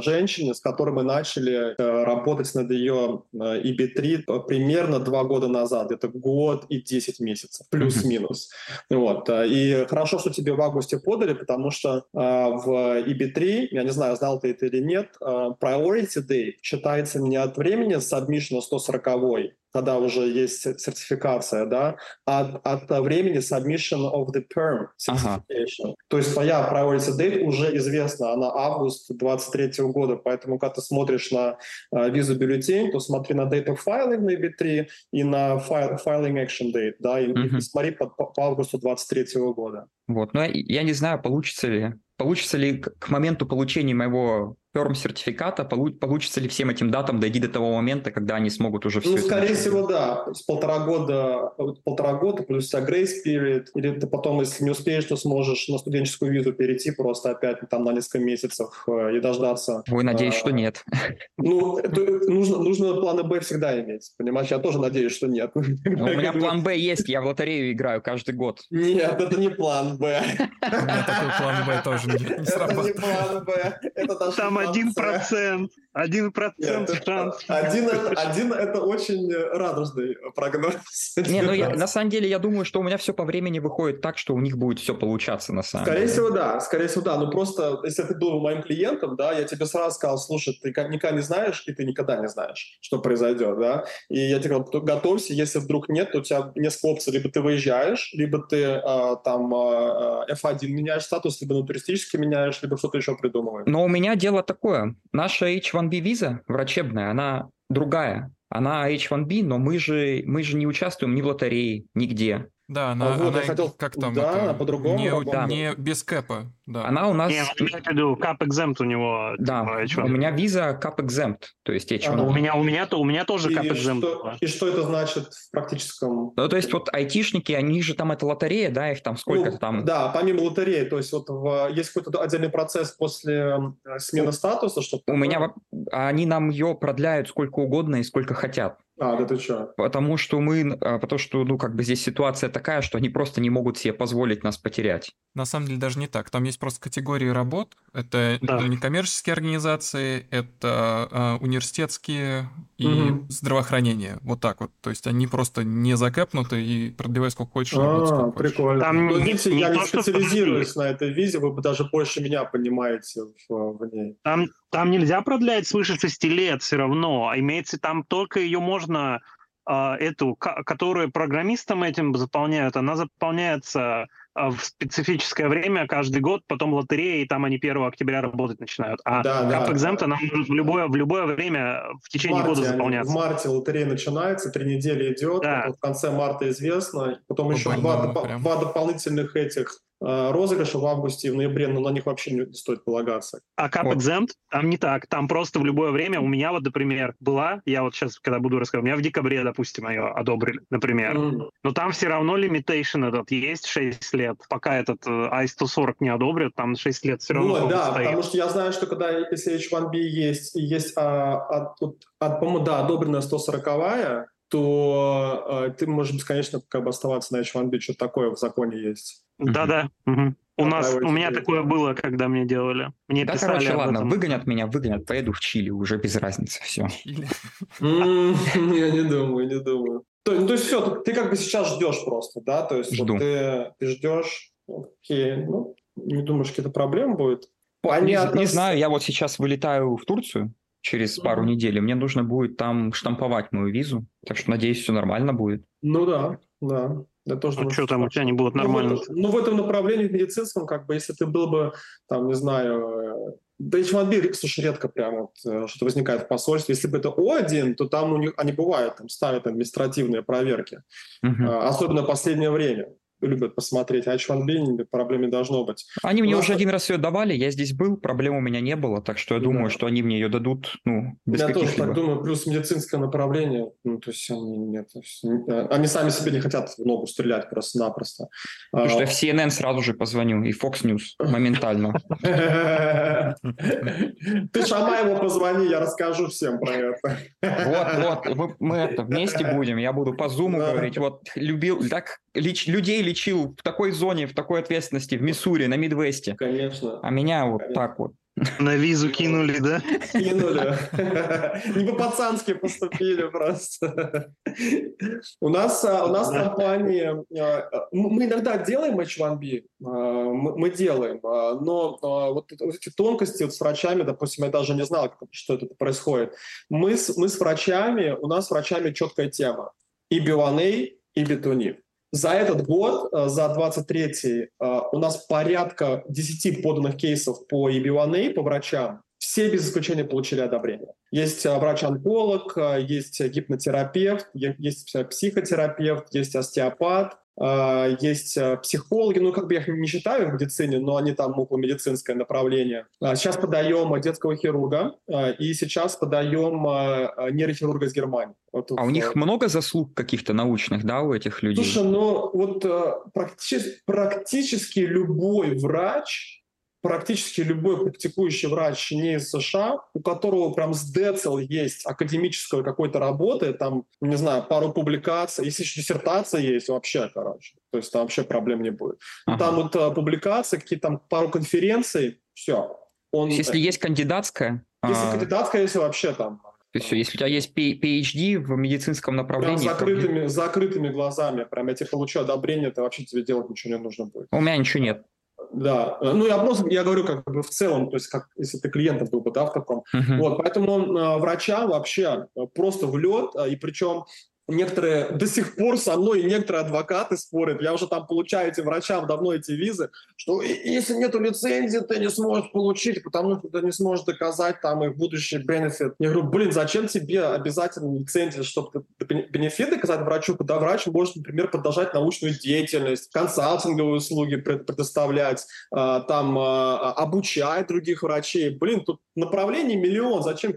женщине, с которой мы начали э, работать над ее EB3 примерно два года назад, это год и 10 месяцев, плюс-минус. Вот. И хорошо, что тебе в августе подали, потому что в EB EB3, я не знаю, знал ты это или нет, uh, priority date считается не от времени submission 140 когда уже есть сертификация, да, а от времени submission of the perm certification. Ага. То есть твоя priority date уже известна, она август 23 года, поэтому когда ты смотришь на uh, визу бюллетень, то смотри на date of filing на EB3 и на file, filing action date, да, и, угу. и смотри по, по августу 23 года. Вот, но я, я не знаю, получится ли Получится ли к моменту получения моего перм-сертификата, получится ли всем этим датам дойти до того момента, когда они смогут уже все Ну, скорее начать? всего, да. С полтора года, полтора года плюс у grace period, или ты потом, если не успеешь, то сможешь на студенческую визу перейти просто опять там на несколько месяцев э, и дождаться. Ой, надеюсь, а, что нет. Ну, это, нужно, нужно планы Б всегда иметь, понимаешь? Я тоже надеюсь, что нет. Ну, у [LAUGHS] меня план Б есть, я в лотерею играю каждый год. Нет, это не план Б. У меня такой план Б тоже не срабатывает. Это не план Б. Это Там один процент. Один процент шанс. Один это, один это очень радужный прогноз. Не, ну я, на самом деле я думаю, что у меня все по времени выходит так, что у них будет все получаться на самом скорее деле. Скорее всего, да. Скорее всего, да. Ну просто, если ты был моим клиентом, да, я тебе сразу сказал, слушай, ты никогда не знаешь, и ты никогда не знаешь, что произойдет, да. И я тебе говорю, готовься, если вдруг нет, то у тебя несколько опций. Либо ты выезжаешь, либо ты а, там а, F1 меняешь статус, либо на туристический меняешь, либо что-то еще придумываешь. Но у меня дело такое. Наша H1B виза врачебная, она другая. Она H1B, но мы же, мы же не участвуем ни в лотерее, нигде. Да, она, а вот, она хотел... как там да, это, по-другому не, да. не без кэпа. Да. Она у нас... Не, я имею кап exempt у него. Да, типа, у меня виза кап exempt, то есть H1. А, у меня, у меня, то, у меня тоже кап exempt. Что, и что это значит в практическом? Ну, то есть вот айтишники, они же там, это лотерея, да, их там сколько ну, там? Да, помимо лотереи, то есть вот в, есть какой-то отдельный процесс после э, смены статуса, что У меня, они нам ее продляют сколько угодно и сколько хотят. А, да ты что? Потому что мы, а, потому что, ну, как бы здесь ситуация такая, что они просто не могут себе позволить нас потерять. На самом деле даже не так. Там есть просто категории работ. Это, да. это некоммерческие организации, это э, университетские и угу. здравоохранение. Вот так вот. То есть они просто не закэпнуты и продлевай сколько хочешь. А, сколько прикольно. Там ну, видите, не я не специализируюсь на этой визе, вы даже больше меня понимаете в, в ней. Там, там нельзя продлять свыше 6 лет все равно. А имеется там только ее можно а, эту, которую программистам этим заполняют, она заполняется а, в специфическое время каждый год, потом лотерея, и там они 1 октября работать начинают. А да, да. Exempt, она может в любое, в любое время в течение в марте, года заполняться. В марте лотерея начинается, три недели идет, да. в конце марта известно, потом еще два, два дополнительных этих э, розыгрыши в августе и в ноябре, но на них вообще не, не стоит полагаться. А Cup Вот. Exempt там не так. Там просто в любое время у меня вот, например, была, я вот сейчас, когда буду рассказывать, у меня в декабре, допустим, ее одобрили, например. М. Но там все равно limitation этот есть 6 лет. Пока этот э, i140 не одобрят, там 6 лет все равно долго да, стоит. потому что я знаю, что когда если H1B есть, и есть, а, от, от- от, по-моему, да, одобренная 140 то а, ты можешь бесконечно как бы оставаться на H1B, что такое в законе есть. Да-да. мгм. У нас, у меня такое было, когда мне делали. Мне Да, писали короче, об ладно, этом. выгонят меня, выгонят, поеду в Чили, уже без разницы, все. [LAUGHS] Я не думаю, не думаю. То, ну, то есть все, ты, как бы сейчас ждешь просто, да? То есть вот ты, ты ждешь, окей, ну, не думаешь, какие-то проблемы будет? Не, Понятно. не знаю, я вот сейчас вылетаю в Турцию через пару недель, мне нужно будет там штамповать мою визу, так что, надеюсь, все нормально будет. Ну да, да. Я тоже Ну думаю, что там у тебя не будет Ну, нормально? в этом- Ну, в этом направлении в медицинском, как бы, если ты был бы, там, не знаю, э, да H1B, слушай, редко прям вот э, что-то возникает в посольстве. Если бы это О1, то там у них, они бывают, там ставят административные проверки. А, Особенно в последнее время. Любят посмотреть. А H1B проблем не должно быть. Они мне нас- уже один раз ее давали, я здесь был, проблем у меня не было, так что я Да. думаю, что они мне ее дадут, ну, без Я тоже так думаю. Плюс медицинское направление. Ну, то есть они, нет, есть, э, они сами себе не хотят в ногу стрелять просто-напросто. Потому что А, я в CNN сразу же позвоню, и Fox News моментально. Ты Шамаеву позвони, я расскажу всем про это. Вот, вот, мы, это вместе будем, я буду по зуму Да. говорить, вот, любил, так, людей лечил в такой зоне, в такой ответственности, в Миссури, на Мидвесте, Конечно. а меня вот Конечно. так вот. На визу кинули, да? Кинули. Не по-пацански поступили просто. У нас, а, у нас компания... а, Мы иногда делаем H1B, а, мы делаем, но вот эти тонкости вот с врачами, допустим, я даже не знал, что это происходит. Мы с, мы с врачами, у нас с врачами четкая тема. И B1A, и B2NIP. За этот год, э, за 23-й, э, у нас порядка 10 поданных кейсов по EB1A, по врачам. Все без исключения получили одобрение. Есть э, врач-онколог, есть гипнотерапевт, есть психотерапевт, есть остеопат, есть э, психологи, ну, как бы я их не считаю в медицине, но они там около медицинское направление. А Сейчас подаем детского хирурга, и сейчас подаем нейрохирурга из Германии. Вот А у в- них много заслуг каких-то научных, да, у этих людей? Слушай, ну вот практи- практически любой врач, практически любой практикующий врач не из США, у которого прям с децл есть академической какой-то работы, там, не знаю, пару публикаций, если еще диссертация есть, вообще, короче. То есть там вообще проблем не будет. Ага. Там вот э, публикации, какие-то там пару конференций, все. Он, То есть, если есть кандидатская, если а, кандидатская, если вообще там то есть, если у тебя есть PhD в медицинском Прям направлении, то- закрытыми, с закрытыми глазами. Прям я тебе получу одобрение, то вообще тебе делать ничего не нужно будет. у меня ничего нет. Да. Ну, я просто, я говорю как бы в целом, то есть как если ты клиентом был бы, да, в таком. Мгм. Вот, поэтому э, врачам вообще э, просто в лед, э, и причем некоторые до сих пор со мной, некоторые адвокаты спорят, я уже там получаю этим врачам давно эти визы, что если нету лицензии, ты не сможешь получить, потому что ты не сможешь доказать там их будущий бенефит. Я говорю, блин, зачем тебе обязательно лицензия, чтобы ты бен- бенефит доказать врачу, когда врач может, например, продолжать научную деятельность, консалтинговые услуги пред- предоставлять, а, там а, обучать других врачей. Блин, тут направлений миллион, зачем?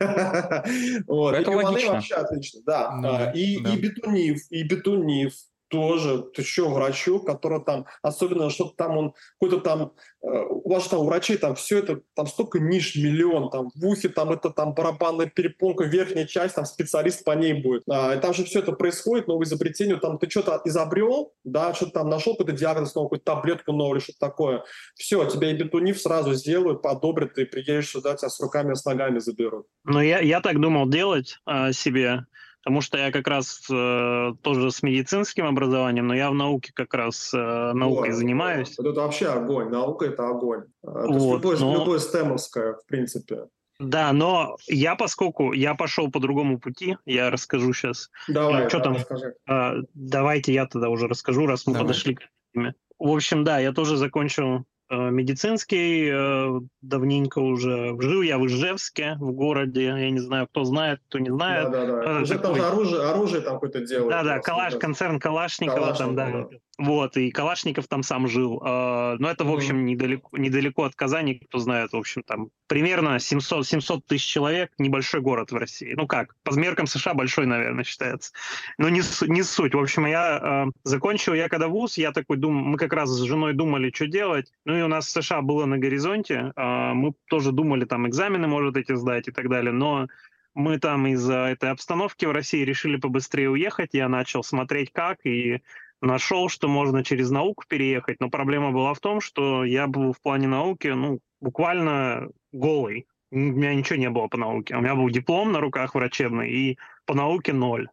[LAUGHS] Вот. Это И логично. вообще отлично, да. Да, А, И, да. и бетунив, и бетунив тоже, ты что, врачу, который там, особенно что-то там он, какой-то там, э, у вас там у врачей там все это, там столько ниш, миллион, там в ухе там это там барабанная перепонка, верхняя часть, там специалист по ней будет. А, и там же все это происходит, новое изобретение, там ты что-то изобрел, да, что-то там нашел какой-то диагноз, новую, какую-то таблетку новую что-то такое. Все, тебя и бетунив сразу сделают, подобрят, ты приедешь сюда, тебя с руками с ногами заберут. Но я, я так думал делать а, себе, потому что я как раз э, тоже с медицинским образованием, но я в науке как раз э, наукой Вот, занимаюсь. вот это вообще огонь, наука это огонь. А, То есть Вот, любое, но- любое стемовское, в принципе. Да, но я, поскольку я пошел по другому пути, я расскажу сейчас. Давай, чё да, там? расскажи. А, давайте я тогда уже расскажу, раз мы Давай. подошли к теме. В общем, да, я тоже закончил медицинский, э, давненько уже. Жил я в Ижевске, в городе. Я не знаю, кто знает, кто не знает. Да, да, да. э, Уже там же оружие, оружие там какое-то делают. Да, да, Калаш, концерн Калашникова, там, да. Вот, и Калашников там сам жил. Э, но это, в общем, недалеко, недалеко от Казани, кто знает, в общем, там примерно 700, 700 тысяч человек, небольшой город в России. Ну как, по меркам США большой, наверное, считается. Но не, не суть. В общем, я э, закончил, я когда вуз, я такой думаю, мы как раз с женой думали, что делать. Ну и у нас США было на горизонте. Э, мы тоже думали там экзамены, может, эти сдать и так далее. Но мы там из-за этой обстановки в России решили побыстрее уехать. Я начал смотреть как, и нашел, что можно через науку переехать, но проблема была в том, что я был в плане науки, ну, буквально голый. У меня ничего не было по науке. У меня был диплом на руках врачебный, и по науке ноль.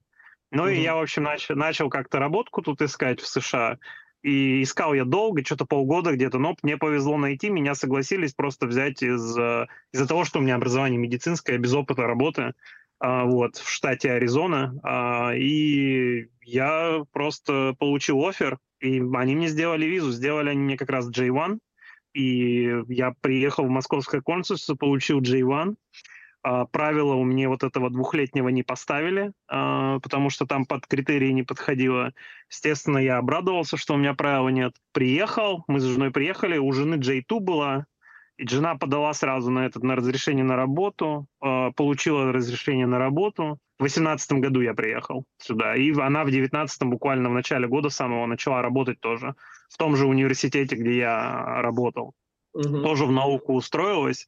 Ну mm-hmm. и я, в общем, начал, начал как-то работку тут искать в США. И искал я долго, что-то полгода где-то, но мне повезло найти, меня согласились просто взять из, э, из-за того, что у меня образование медицинское, без опыта работы. А, вот, в штате Аризона, а, и я просто получил офер, и они мне сделали визу, сделали они мне как раз J1, и я приехал в московское консульство, получил J1, а, правила у меня вот этого двухлетнего не поставили, потому что там под критерии не подходило. Естественно, я обрадовался, что у меня правила нет. Приехал, мы с женой приехали, у жены J2 была, и жена подала сразу на этот на разрешение на работу, э, получила разрешение на работу. В 2018 году я приехал сюда, и она в 2019 буквально в начале года самого начала работать тоже в том же университете, где я работал. Угу. Тоже в науку устроилась.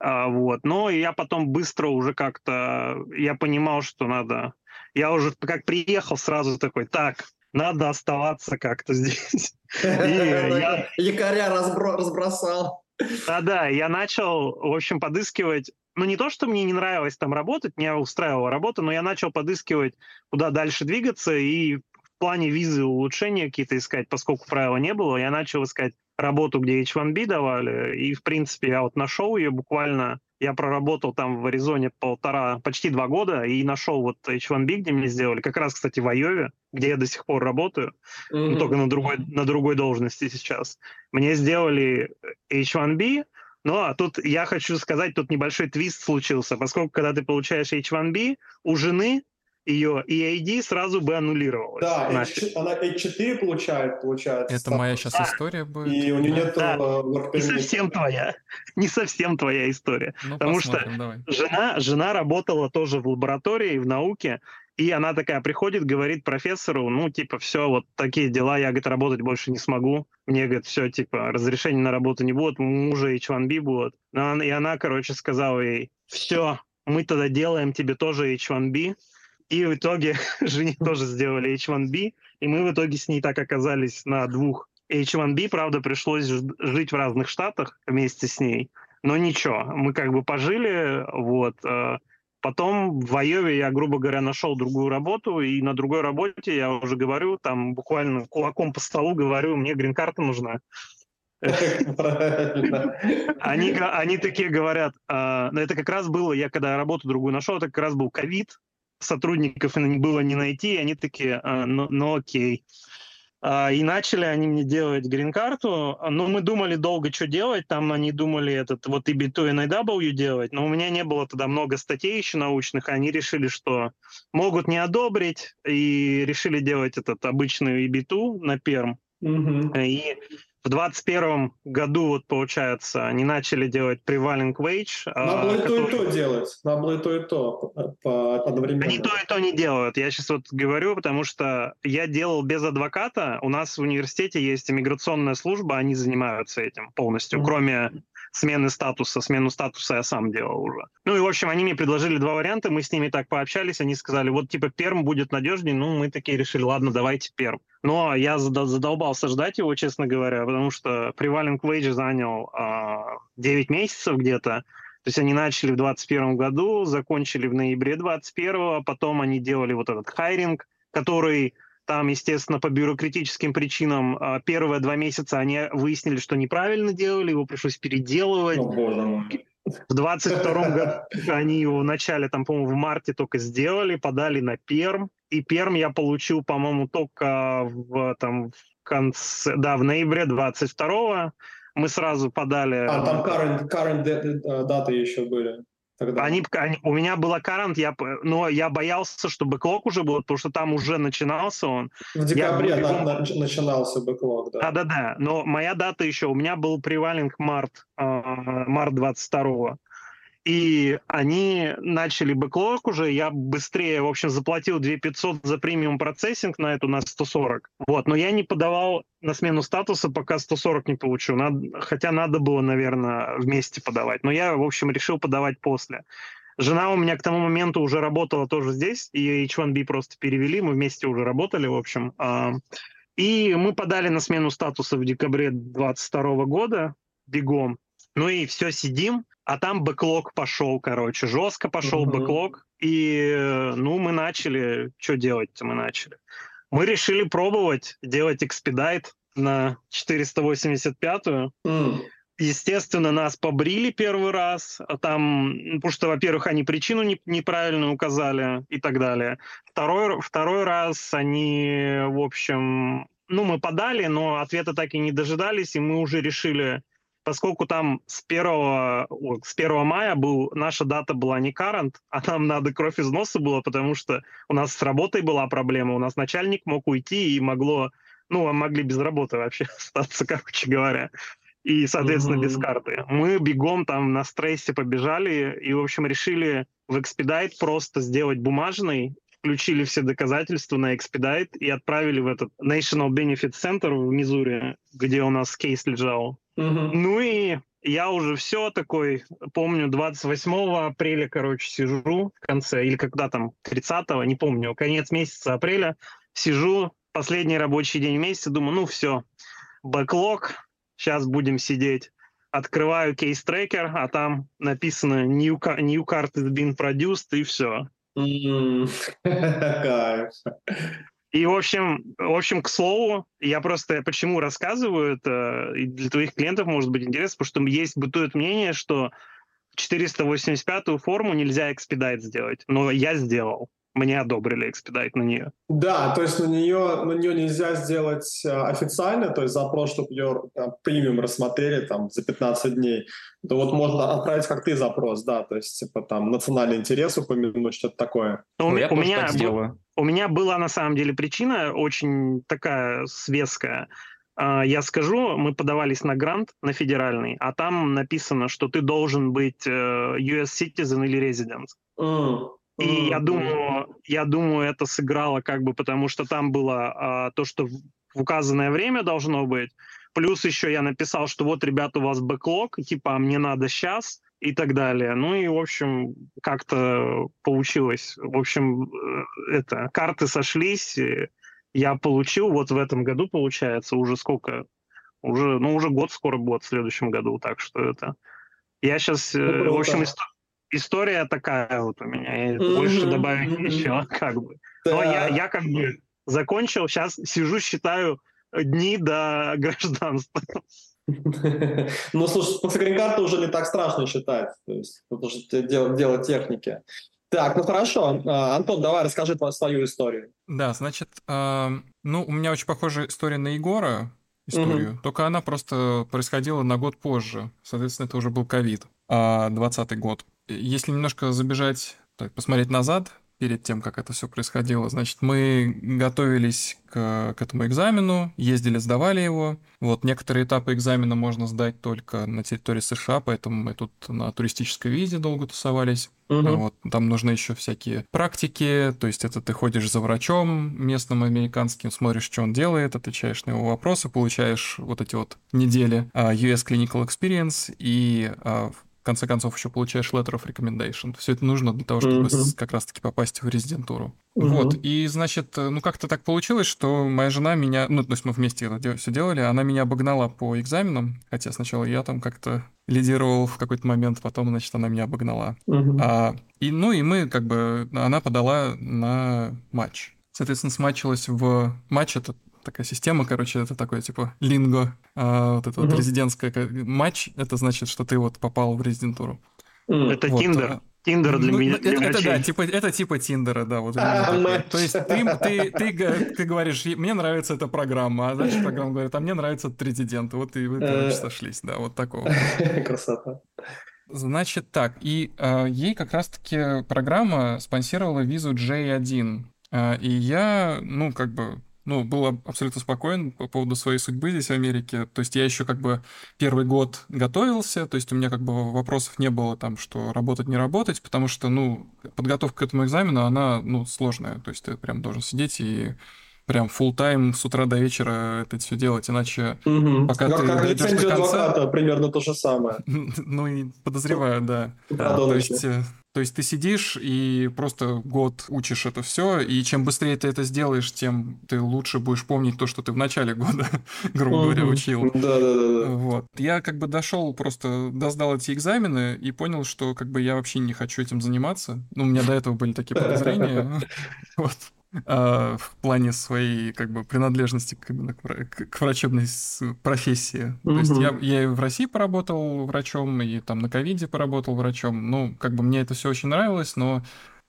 А, вот. Но я потом быстро уже как-то, я понимал, что надо... Я уже как приехал сразу такой, так, надо оставаться как-то здесь. [LAUGHS] [LAUGHS] Якоря разбросал. Да-да, я начал, в общем, подыскивать ну, не то, что мне не нравилось там работать, меня устраивала работа, но я начал подыскивать, куда дальше двигаться, и в плане визы улучшения какие-то искать, поскольку правила не было, я начал искать работу, где H1B давали, и, в принципе, я вот нашел ее буквально я проработал там в Аризоне полтора, почти два года и нашел вот H1B, где мне сделали, как раз, кстати, в Айове, где я до сих пор работаю, mm-hmm. но только на другой, на другой должности сейчас. Мне сделали H1B, ну, а тут я хочу сказать, тут небольшой твист случился, поскольку когда ты получаешь H1B, у жены ее EID сразу бы аннулировалась. Да, она H4 получает, получается. Это моя сейчас а, история будет. И у нее нет да. Э, Не совсем твоя. Не совсем твоя история. Ну, Потому что давай. жена, жена работала тоже в лаборатории, в науке, и она такая приходит, говорит профессору, ну, типа, все, вот такие дела, я, говорит, работать больше не смогу. Мне, говорит, все, типа, разрешения на работу не будет, мужа H1B будет. И она, короче, сказала ей, все, мы тогда делаем тебе тоже H1B, и в итоге [LAUGHS] жене тоже сделали H1B, и мы в итоге с ней так оказались на двух H1B. Правда, пришлось жить в разных штатах вместе с ней. Но ничего, мы как бы пожили, вот. Э, потом в Айове я, грубо говоря, нашел другую работу, и на другой работе я уже говорю, там буквально кулаком по столу говорю, мне грин-карта нужна. [LAUGHS] Они, они такие говорят, э, это как раз было, я когда работу другую нашел, это как раз был ковид, сотрудников было не найти, и они такие, а, ну, ну окей. А, и начали они мне делать грин-карту, но мы думали долго, что делать, там они думали этот вот и B2 и NIW делать, но у меня не было тогда много статей еще научных, они решили, что могут не одобрить, и решили делать этот обычный EB2 на перм. Mm-hmm. И в 2021 году, вот получается, они начали делать prevailing wage. А, Надо было который... и то, и то делать. Надо было и то, и то по одновременно. Они то, и то не делают. Я сейчас вот говорю, потому что я делал без адвоката. У нас в университете есть иммиграционная служба, они занимаются этим полностью, mm-hmm. кроме смены статуса. Смену статуса я сам делал уже. Ну и, в общем, они мне предложили два варианта, мы с ними так пообщались, они сказали, вот, типа, перм будет надежнее, ну, мы такие решили, ладно, давайте перм. Но я задолбался ждать его, честно говоря, потому что Prevailing Wage занял а, 9 месяцев где-то, то есть они начали в 2021 году, закончили в ноябре 2021, а потом они делали вот этот хайринг, который там, естественно, по бюрократическим причинам а, первые два месяца они выяснили, что неправильно делали, его пришлось переделывать. О, В 22 году они его в начале, там, по-моему, в марте только сделали, подали на Перм. И Перм я получил, по-моему, только в, там, в конце, да, в ноябре 22 мы сразу подали... А, там current, current даты еще были. Тогда? Они, они, у меня была Current, я, но я боялся, что бэклог уже был, потому что там уже начинался он. В декабре я, на, на, начинался бэклог, да. Да-да-да, но моя дата еще, у меня был привалинг март, э, март 22 и они начали бэклог уже, я быстрее, в общем, заплатил 2500 за премиум процессинг на эту, на 140, вот, но я не подавал на смену статуса, пока 140 не получу, надо, хотя надо было, наверное, вместе подавать, но я, в общем, решил подавать после. Жена у меня к тому моменту уже работала тоже здесь, и H1B просто перевели, мы вместе уже работали, в общем. А, и мы подали на смену статуса в декабре 2022 года бегом. Ну и все, сидим, а там бэклог пошел, короче, жестко пошел uh-huh. бэклог, и, ну, мы начали, что делать-то мы начали? Мы решили пробовать делать экспедайт на 485-ю. Mm. Естественно, нас побрили первый раз, а там, потому что, во-первых, они причину не, неправильно указали и так далее. Второй, второй раз они, в общем, ну, мы подали, но ответа так и не дожидались, и мы уже решили поскольку там с 1, с 1 мая был, наша дата была не current, [LAUGHS] а нам надо кровь из носа было, потому что у нас с работой была проблема, у нас начальник мог уйти и могло, ну, могли без работы вообще [LAUGHS] остаться, короче говоря. И, соответственно, mm-hmm. без карты. Мы бегом там на стрессе побежали и, в общем, решили в Expedite просто сделать бумажный, включили все доказательства на Expedite и отправили в этот National Benefit Center в Мизури, где у нас кейс лежал. Угу. Ну и я уже все такой, помню, 28 апреля, короче, сижу в конце, или когда там, 30 не помню, конец месяца апреля, сижу, последний рабочий день месяца, думаю, ну все, бэклог, сейчас будем сидеть. Открываю кейс-трекер, а там написано new, new card is being produced, и все. [LAUGHS] Кайф. И, в общем, в общем, к слову, я просто почему рассказываю это, и для твоих клиентов может быть интересно, потому что есть бытует мнение, что 485-ю форму нельзя экспедайт сделать, но я сделал мне одобрили экспедайт на нее. Да, то есть на нее, на нее нельзя сделать э, официально, то есть запрос, чтобы ее там, премиум рассмотрели там за 15 дней. То вот можно отправить как ты запрос, да, то есть типа там национальный интерес упомянуть, что-то такое. Ну, у, я у, меня, был, у меня была на самом деле причина очень такая свеская. А, я скажу, мы подавались на грант, на федеральный, а там написано, что ты должен быть э, US citizen или resident. Mm. И я думаю, я думаю, это сыграло как бы, потому что там было а, то, что в указанное время должно быть. Плюс еще я написал, что вот, ребята, у вас бэклог, типа, а мне надо сейчас и так далее. Ну и, в общем, как-то получилось. В общем, э, это, карты сошлись, я получил, вот в этом году, получается, уже сколько? Уже, ну, уже год скоро будет в следующем году, так что это... Я сейчас, э, ну, в общем, история история такая вот у меня. Я mm-hmm. больше добавить mm-hmm. ничего, [LAUGHS] как бы. Да. Но я, я как бы закончил, сейчас сижу, считаю дни до [LAUGHS] гражданства. [LAUGHS] Ну, слушай, после грин-карты уже не так страшно считать. То есть это уже дело, дело техники. Так, ну хорошо. А, Антон, давай расскажи свою историю. Да, значит, э, ну, у меня очень похожая история на Егора, историю, угу. только она просто происходила на год позже. Соответственно, это уже был ковид, 20 год. Если немножко забежать, так, посмотреть назад, перед тем, как это все происходило. Значит, мы готовились к, к этому экзамену, ездили, сдавали его. Вот некоторые этапы экзамена можно сдать только на территории США, поэтому мы тут на туристической визе долго тусовались. Угу. Вот, там нужны еще всякие практики, то есть это ты ходишь за врачом местным американским, смотришь, что он делает, отвечаешь на его вопросы, получаешь вот эти вот недели uh, US Clinical Experience и uh, конце концов еще получаешь letter of recommendation. Все это нужно для того, чтобы mm-hmm. как раз-таки попасть в резидентуру. Mm-hmm. Вот, и, значит, ну как-то так получилось, что моя жена меня, ну, то есть мы вместе это все делали, она меня обогнала по экзаменам, хотя сначала я там как-то лидировал в какой-то момент, потом, значит, она меня обогнала. Mm-hmm. А, и, ну, и мы, как бы, она подала на матч. Соответственно, смачилась в матч, это такая система, короче, это такое типа линго, а, вот это mm-hmm. вот резидентская матч, это значит, что ты вот попал в резидентуру. Mm. Это вот, Тиндер. А, Тиндер для ну, меня. Это, это да, типа, это типа Тиндера, да. Вот а, То есть ты, ты, ты, ты говоришь, мне нравится эта программа, а дальше программа говорит, а мне нравится этот резидент. Вот и вы, короче, э. сошлись, да, вот такого. [LAUGHS] Красота. Значит так, и э, ей как раз-таки программа спонсировала визу J1. Э, и я, ну, как бы, ну, был абсолютно спокоен по поводу своей судьбы здесь, в Америке. То есть я еще как бы первый год готовился, то есть у меня как бы вопросов не было там, что работать, не работать, потому что, ну, подготовка к этому экзамену, она, ну, сложная. То есть ты прям должен сидеть и прям full тайм с утра до вечера это все делать, иначе Угу. пока Как, ты как дойдешь до конца... адвоката, примерно то же самое. [LAUGHS] Ну и подозреваю, да. Про То есть, э, то есть ты сидишь и просто год учишь это все, и чем быстрее ты это сделаешь, тем ты лучше будешь помнить то, что ты в начале года, [LAUGHS] грубо говоря, учил. Да-да-да. Вот. Я как бы дошел, просто доздал эти экзамены и понял, что как бы я вообще не хочу этим заниматься. Ну, у меня до этого были такие подозрения. [LAUGHS] Вот. А, в плане своей как бы принадлежности к, именно к, к- врачебной профессии. То есть я, я и в России поработал врачом, и там на ковиде поработал врачом. Ну, как бы мне это все очень нравилось, но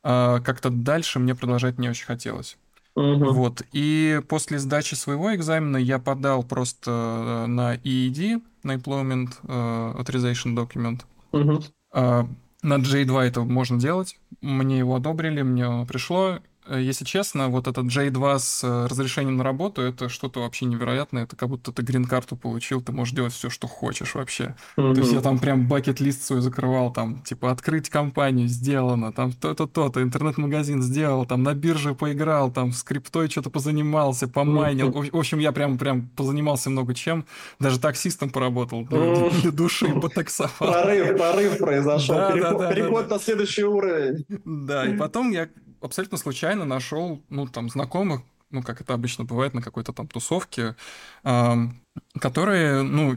а, как-то дальше мне продолжать не очень хотелось. Мгм. Вот. И после сдачи своего экзамена я подал просто э, на EED, на Employment э, Authorization Document. Мгм. А, На J2 это можно делать. Мне его одобрили, мне пришло. Э, Если честно, вот этот J2 с э, разрешением на работу, это что-то вообще невероятное. Это как будто ты грин-карту получил, ты можешь делать все, что хочешь вообще. То есть я там прям бакет-лист свой закрывал, там, типа, открыть компанию сделано, там, то-то, то-то, интернет-магазин сделал, там, на бирже поиграл, там, с криптой что-то позанимался, помайнил. В в общем, я прям, прям позанимался много чем. Даже таксистом поработал, для, Мгм. [LAUGHS] для души потаксовал. Прорыв, прорыв произошел. Да, переход да, да, переход на следующий уровень. Да, и потом я абсолютно случайно нашел, ну, там, знакомых, ну, как это обычно бывает на какой-то там тусовке, ам, которые, ну,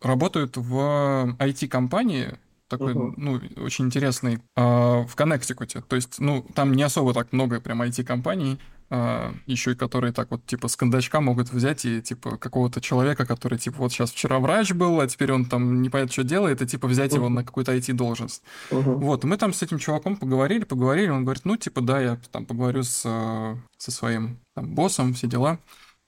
работают в IT-компании, такой, Мгм. ну, очень интересный, а, в Коннектикуте. То есть, ну, там не особо так много прям IT-компаний, а, еще и которые так вот, типа, с кондачка могут взять и, типа, какого-то человека, который, типа, вот сейчас вчера врач был, а теперь он там непонятно что делает, и, типа, взять его на какую-то IT-должность. Мгм. Вот, мы там с этим чуваком поговорили, поговорили, он говорит, ну, типа, да, я там поговорю с, э, со своим там, боссом, все дела.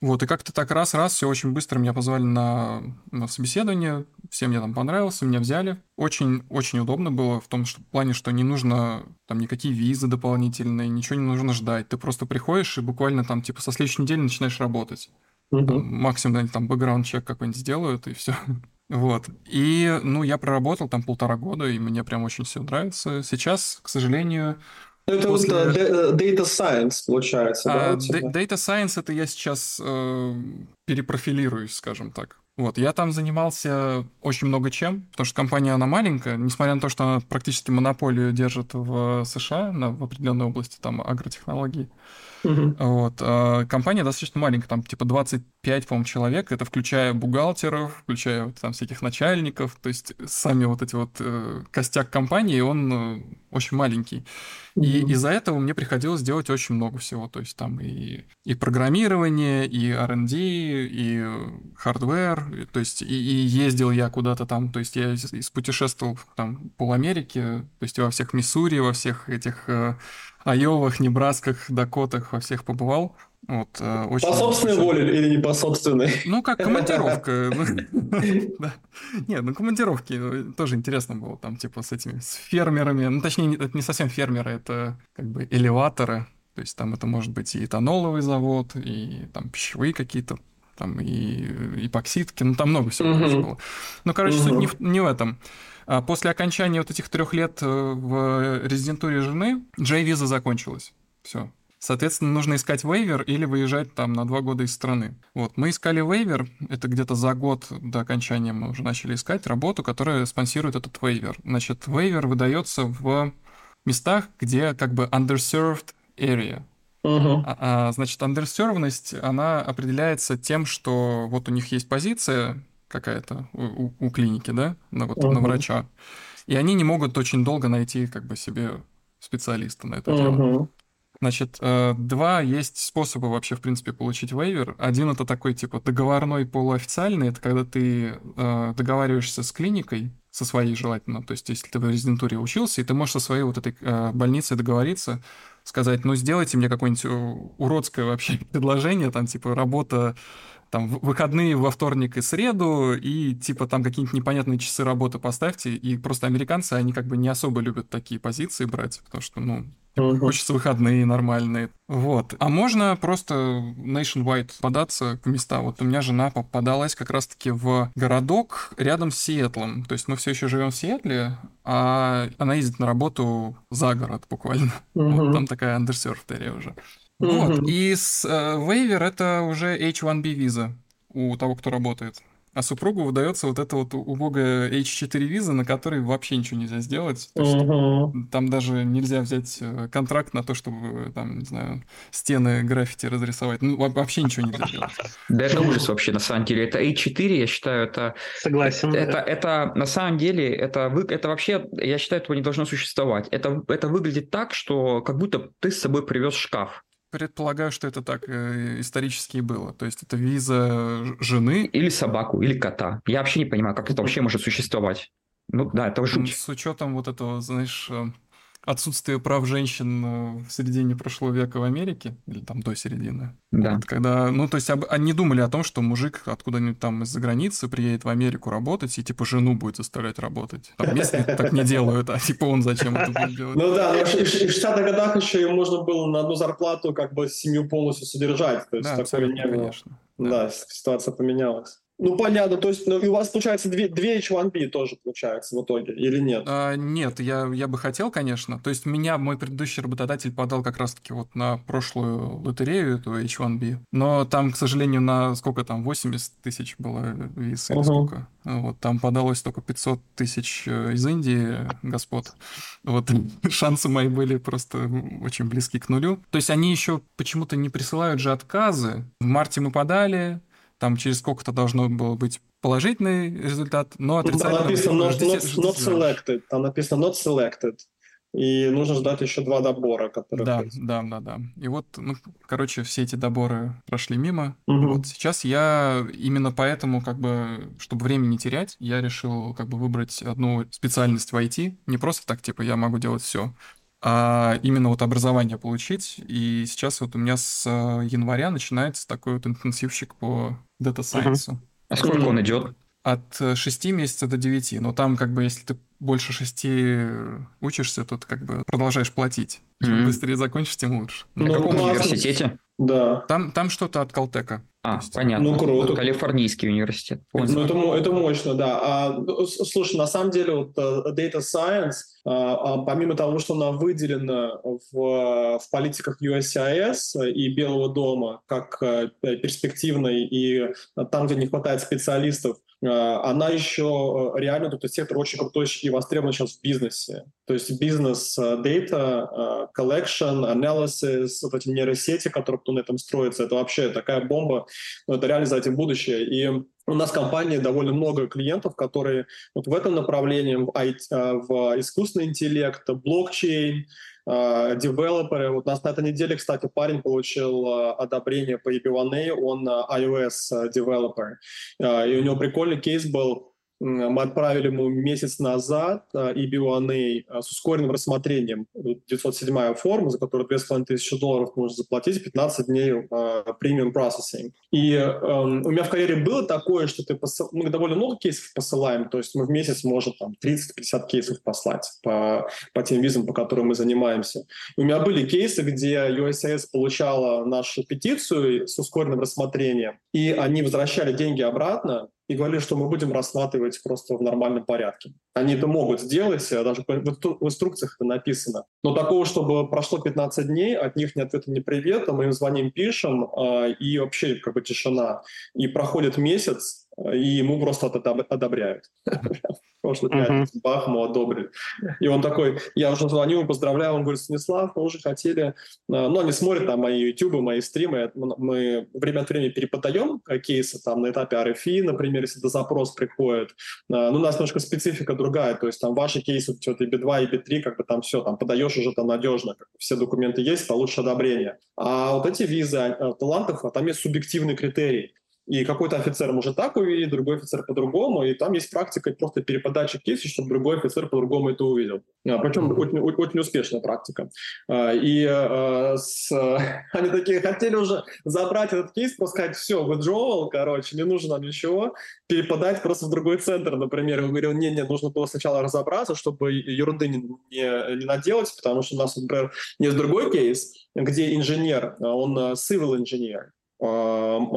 Вот, и как-то так раз-раз, все очень быстро меня позвали на, на собеседование, всем мне там понравилось, меня взяли. Очень-очень удобно было в том что, плане, что не нужно там никакие визы дополнительные, ничего не нужно ждать. Ты просто приходишь и буквально там, типа, со следующей недели начинаешь работать. Там Мгм. максимум они там бэкграунд-чек какой-нибудь сделают, и все. [LAUGHS] Вот. И, ну, я проработал там полтора года, и мне прям очень все нравится. Сейчас, к сожалению, Ну, Это После- вот э, д- Data Science получается, а, да- Data Science это я сейчас э, перепрофилируюсь, скажем так. Вот, я там занимался очень много чем, потому что компания, она маленькая, несмотря на то, что она практически монополию держит в США, на, в определенной области, там, агротехнологий. Вот. а компания достаточно маленькая, там типа 25, по-моему, человек, это включая бухгалтеров, включая вот там всяких начальников, то есть сами вот эти вот э, костяк компании, он э, очень маленький. И Мгм. из-за этого мне приходилось делать очень много всего, то есть там и, и программирование, и R&D, и hardware, и- то есть и, и ездил я куда-то там, то есть я путешествовал там пол Америки, то есть во всех Миссури, во всех этих э, Айовах, Небрасках, Дакотах, во всех побывал. Вот, э, очень, По собственной воле или не по собственной? Ну, как командировка. [LAUGHS] ну. [LAUGHS] Нет, ну командировки э, тоже интересно было. Там, типа, с этими, с фермерами. Ну, точнее, не- это не совсем фермеры, это как бы элеваторы. То есть там это может быть и этаноловый завод, и там пищевые какие-то, там и эпоксидки, ну там много всего было. Ну, короче, суть Мгм. не в, не в этом. А После окончания вот этих трех лет э, в резидентуре жены J-виза закончилась. Все. Соответственно, нужно искать вейвер или выезжать там на два года из страны. Вот, мы искали вейвер, это где-то за год до окончания мы уже начали искать работу, которая спонсирует этот вейвер. Значит, вейвер выдается в местах, где как бы underserved area. Мгм. А, а, значит, андерсервность, она определяется тем, что вот у них есть позиция какая-то у, у- клиники, да, на, вот, на Мгм. врача, и они не могут очень долго найти как бы себе специалиста на это дело. Мгм. Значит, э, два есть способа вообще, в принципе, получить вейвер. Один это такой, типа, договорной полуофициальный, это когда ты э, договариваешься с клиникой, со своей желательно, то есть если ты в резидентуре учился, и ты можешь со своей вот этой э, больницей договориться, сказать, ну, сделайте мне какое-нибудь уродское вообще [LAUGHS] предложение, там, типа, работа там выходные во вторник и среду, и типа там какие-нибудь непонятные часы работы поставьте, и просто американцы, они как бы не особо любят такие позиции брать, потому что, ну, Угу. Хочется выходные нормальные. Вот. А можно просто nationwide податься в места. Вот у меня жена попадалась как раз-таки в городок рядом с Сиэтлом. То есть мы все еще живем в Сиэтле, а она ездит на работу за город буквально. Угу. Вот там такая underserved уже. Вот. И с э, вейвер это уже H1B виза у того, кто работает. А супругу выдается вот эта вот убогая H4 виза, на которой вообще ничего нельзя сделать. То есть угу. Там даже нельзя взять э, контракт на то, чтобы там, не знаю, стены граффити разрисовать. Ну, вообще ничего нельзя делать. Да это ужас вообще, на самом деле. Это H4, я считаю, это... Согласен. Это, это, на самом деле, это, это вообще, я считаю, этого не должно существовать. Это, это выглядит так, что как будто ты с собой привез шкаф предполагаю, что это так э, исторически и было. То есть это виза жены. Или собаку, или кота. Я вообще не понимаю, как это вообще может существовать. Ну да, это жуть. С учетом вот этого, знаешь, э, отсутствие прав женщин э, в середине прошлого века в Америке, или там до середины. Да. Вот, когда, ну, то есть об, они думали о том, что мужик откуда-нибудь там из-за границы приедет в Америку работать и, типа, жену будет заставлять работать. Там местные так не [LAUGHS] делают, а, типа, он зачем это будет делать? Ну да, но в 60-х годах еще и можно было на одну зарплату как бы семью полностью содержать. То есть такое не было. Конечно. Да, ситуация поменялась. Ну, понятно. То есть ну, у вас, получается, две, две H1B тоже получается в итоге, или нет? А, нет, я, я бы хотел, конечно. То есть меня мой предыдущий работодатель подал как раз-таки вот на прошлую лотерею, эту H1B. Но там, к сожалению, на сколько там, 80 тысяч было виз или угу. сколько? Вот, там подалось только 500 тысяч э, из Индии, господ. Вот [LAUGHS] шансы мои были просто очень близки к нулю. То есть они еще почему-то не присылают же отказы. В марте мы подали, там через сколько-то должно было быть положительный результат, но отрицательный. Там написано not, not, not selected, там написано not selected. И нужно ждать еще два добора, которые... Да, да, да, да. И вот, ну, короче, все эти доборы прошли мимо. Угу. Вот сейчас я именно поэтому, как бы, чтобы время не терять, я решил как бы выбрать одну специальность в IT. Не просто так, типа, я могу делать все, а именно вот образование получить. И сейчас вот у меня с э, января начинается такой вот интенсивщик по Data Science. Uh-huh. А сколько он идет? От 6 месяцев до 9. Но там как бы, если ты больше 6 учишься, то ты как бы продолжаешь платить. Чем mm-hmm. быстрее закончишь, тем лучше. На ну, каком университете? Да. Там, там что-то от Калтека. А, есть, понятно. Ну, круто. Калифорнийский университет. Понял. Ну, это, это мощно, да. А, ну, слушай, на самом деле, вот э, Data Science, а, а, помимо того, что она выделена в, в политиках USCIS и Белого дома как э, перспективной и там, где не хватает специалистов, она еще реально, этот сектор очень крутой и востребован сейчас в бизнесе. То есть бизнес, data, collection, analysis, вот эти нейросети, которые на этом строятся, это вообще такая бомба, но это реально за этим будущее. И у нас в компании довольно много клиентов, которые вот в этом направлении, в, IT, в искусственный интеллект, блокчейн, девелоперы. Вот у нас на этой неделе, кстати, парень получил одобрение по EB1A, он iOS девелопер. И у него прикольный кейс был, мы отправили ему месяц назад EB1A а, с ускоренным рассмотрением. 907 форма, за которую 2500 долларов нужно заплатить, 15 дней премиум uh, processing. И um, у меня в карьере было такое, что ты посыл... мы довольно много кейсов посылаем, то есть мы в месяц можем там 30-50 кейсов послать по, по тем визам, по которым мы занимаемся. И у меня были кейсы, где USIS получала нашу петицию с ускоренным рассмотрением, и они возвращали деньги обратно, и говорили, что мы будем рассматривать просто в нормальном порядке. Они это могут сделать, э, даже в инструкциях это написано. Но такого, чтобы прошло 15 дней, от них ни ответа, ни привета, мы им звоним, пишем, а, и вообще как бы тишина. И проходит месяц, и ему просто это одобряют. [LAUGHS] Прошлый пятницу, бах, ему одобрили. И он такой, я уже звоню, поздравляю, он говорит, Станислав, мы уже хотели... А, ну, они смотрят там мои ютубы, мои стримы, мы время от времени переподаем кейсы там на этапе RFI, например, если это запрос приходит. А, ну, у нас немножко специфика другая, то есть там ваши кейсы, что-то и B2, и B3, как бы там все, там подаешь уже там надежно, как все документы есть, получишь одобрение. А вот эти визы талантов, а там есть субъективный критерий. И какой-то офицер может так увидеть, другой офицер по-другому, и там есть практика просто переподачи кейса, чтобы другой офицер по-другому это увидел. А, причем очень, очень успешная практика. А, и а, с, [LAUGHS] они такие хотели уже забрать этот кейс, просто сказать, все, withdrawal, короче, не нужно нам ничего, переподать просто в другой центр, например. Я говорил, не, не, нужно было сначала разобраться, чтобы ерунды не, не, не наделать, потому что у нас, например, есть другой кейс, где инженер, он civil инженер,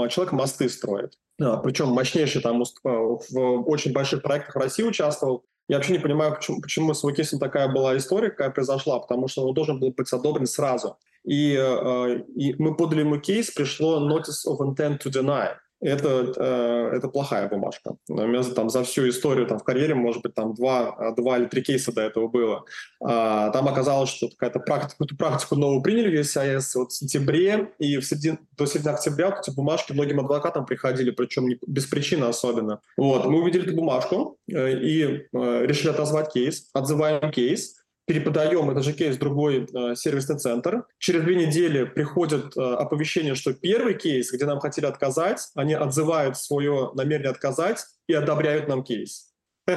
человек мосты строит. Причем мощнейший там в очень больших проектах в России участвовал. Я вообще не понимаю, почему, почему с Вакисом такая была история, какая произошла, потому что он должен был быть одобрен сразу. И, и мы подали ему кейс, пришло notice of intent to deny это, э, это плохая бумажка. У меня там за всю историю там, в карьере, может быть, там два, два или три кейса до этого было. А, там оказалось, что какая-то практика, какую-то практику новую приняли в USIS вот в сентябре, и в середине, до середины октября эти бумажки многим адвокатам приходили, причем не, без причины особенно. Вот, мы увидели эту бумажку э, и э, решили отозвать кейс, отзываем кейс, переподаем этот же кейс в другой э, сервисный центр. Через две недели приходит э, оповещение, что первый кейс, где нам хотели отказать, они отзывают свое намерение отказать и одобряют нам кейс. И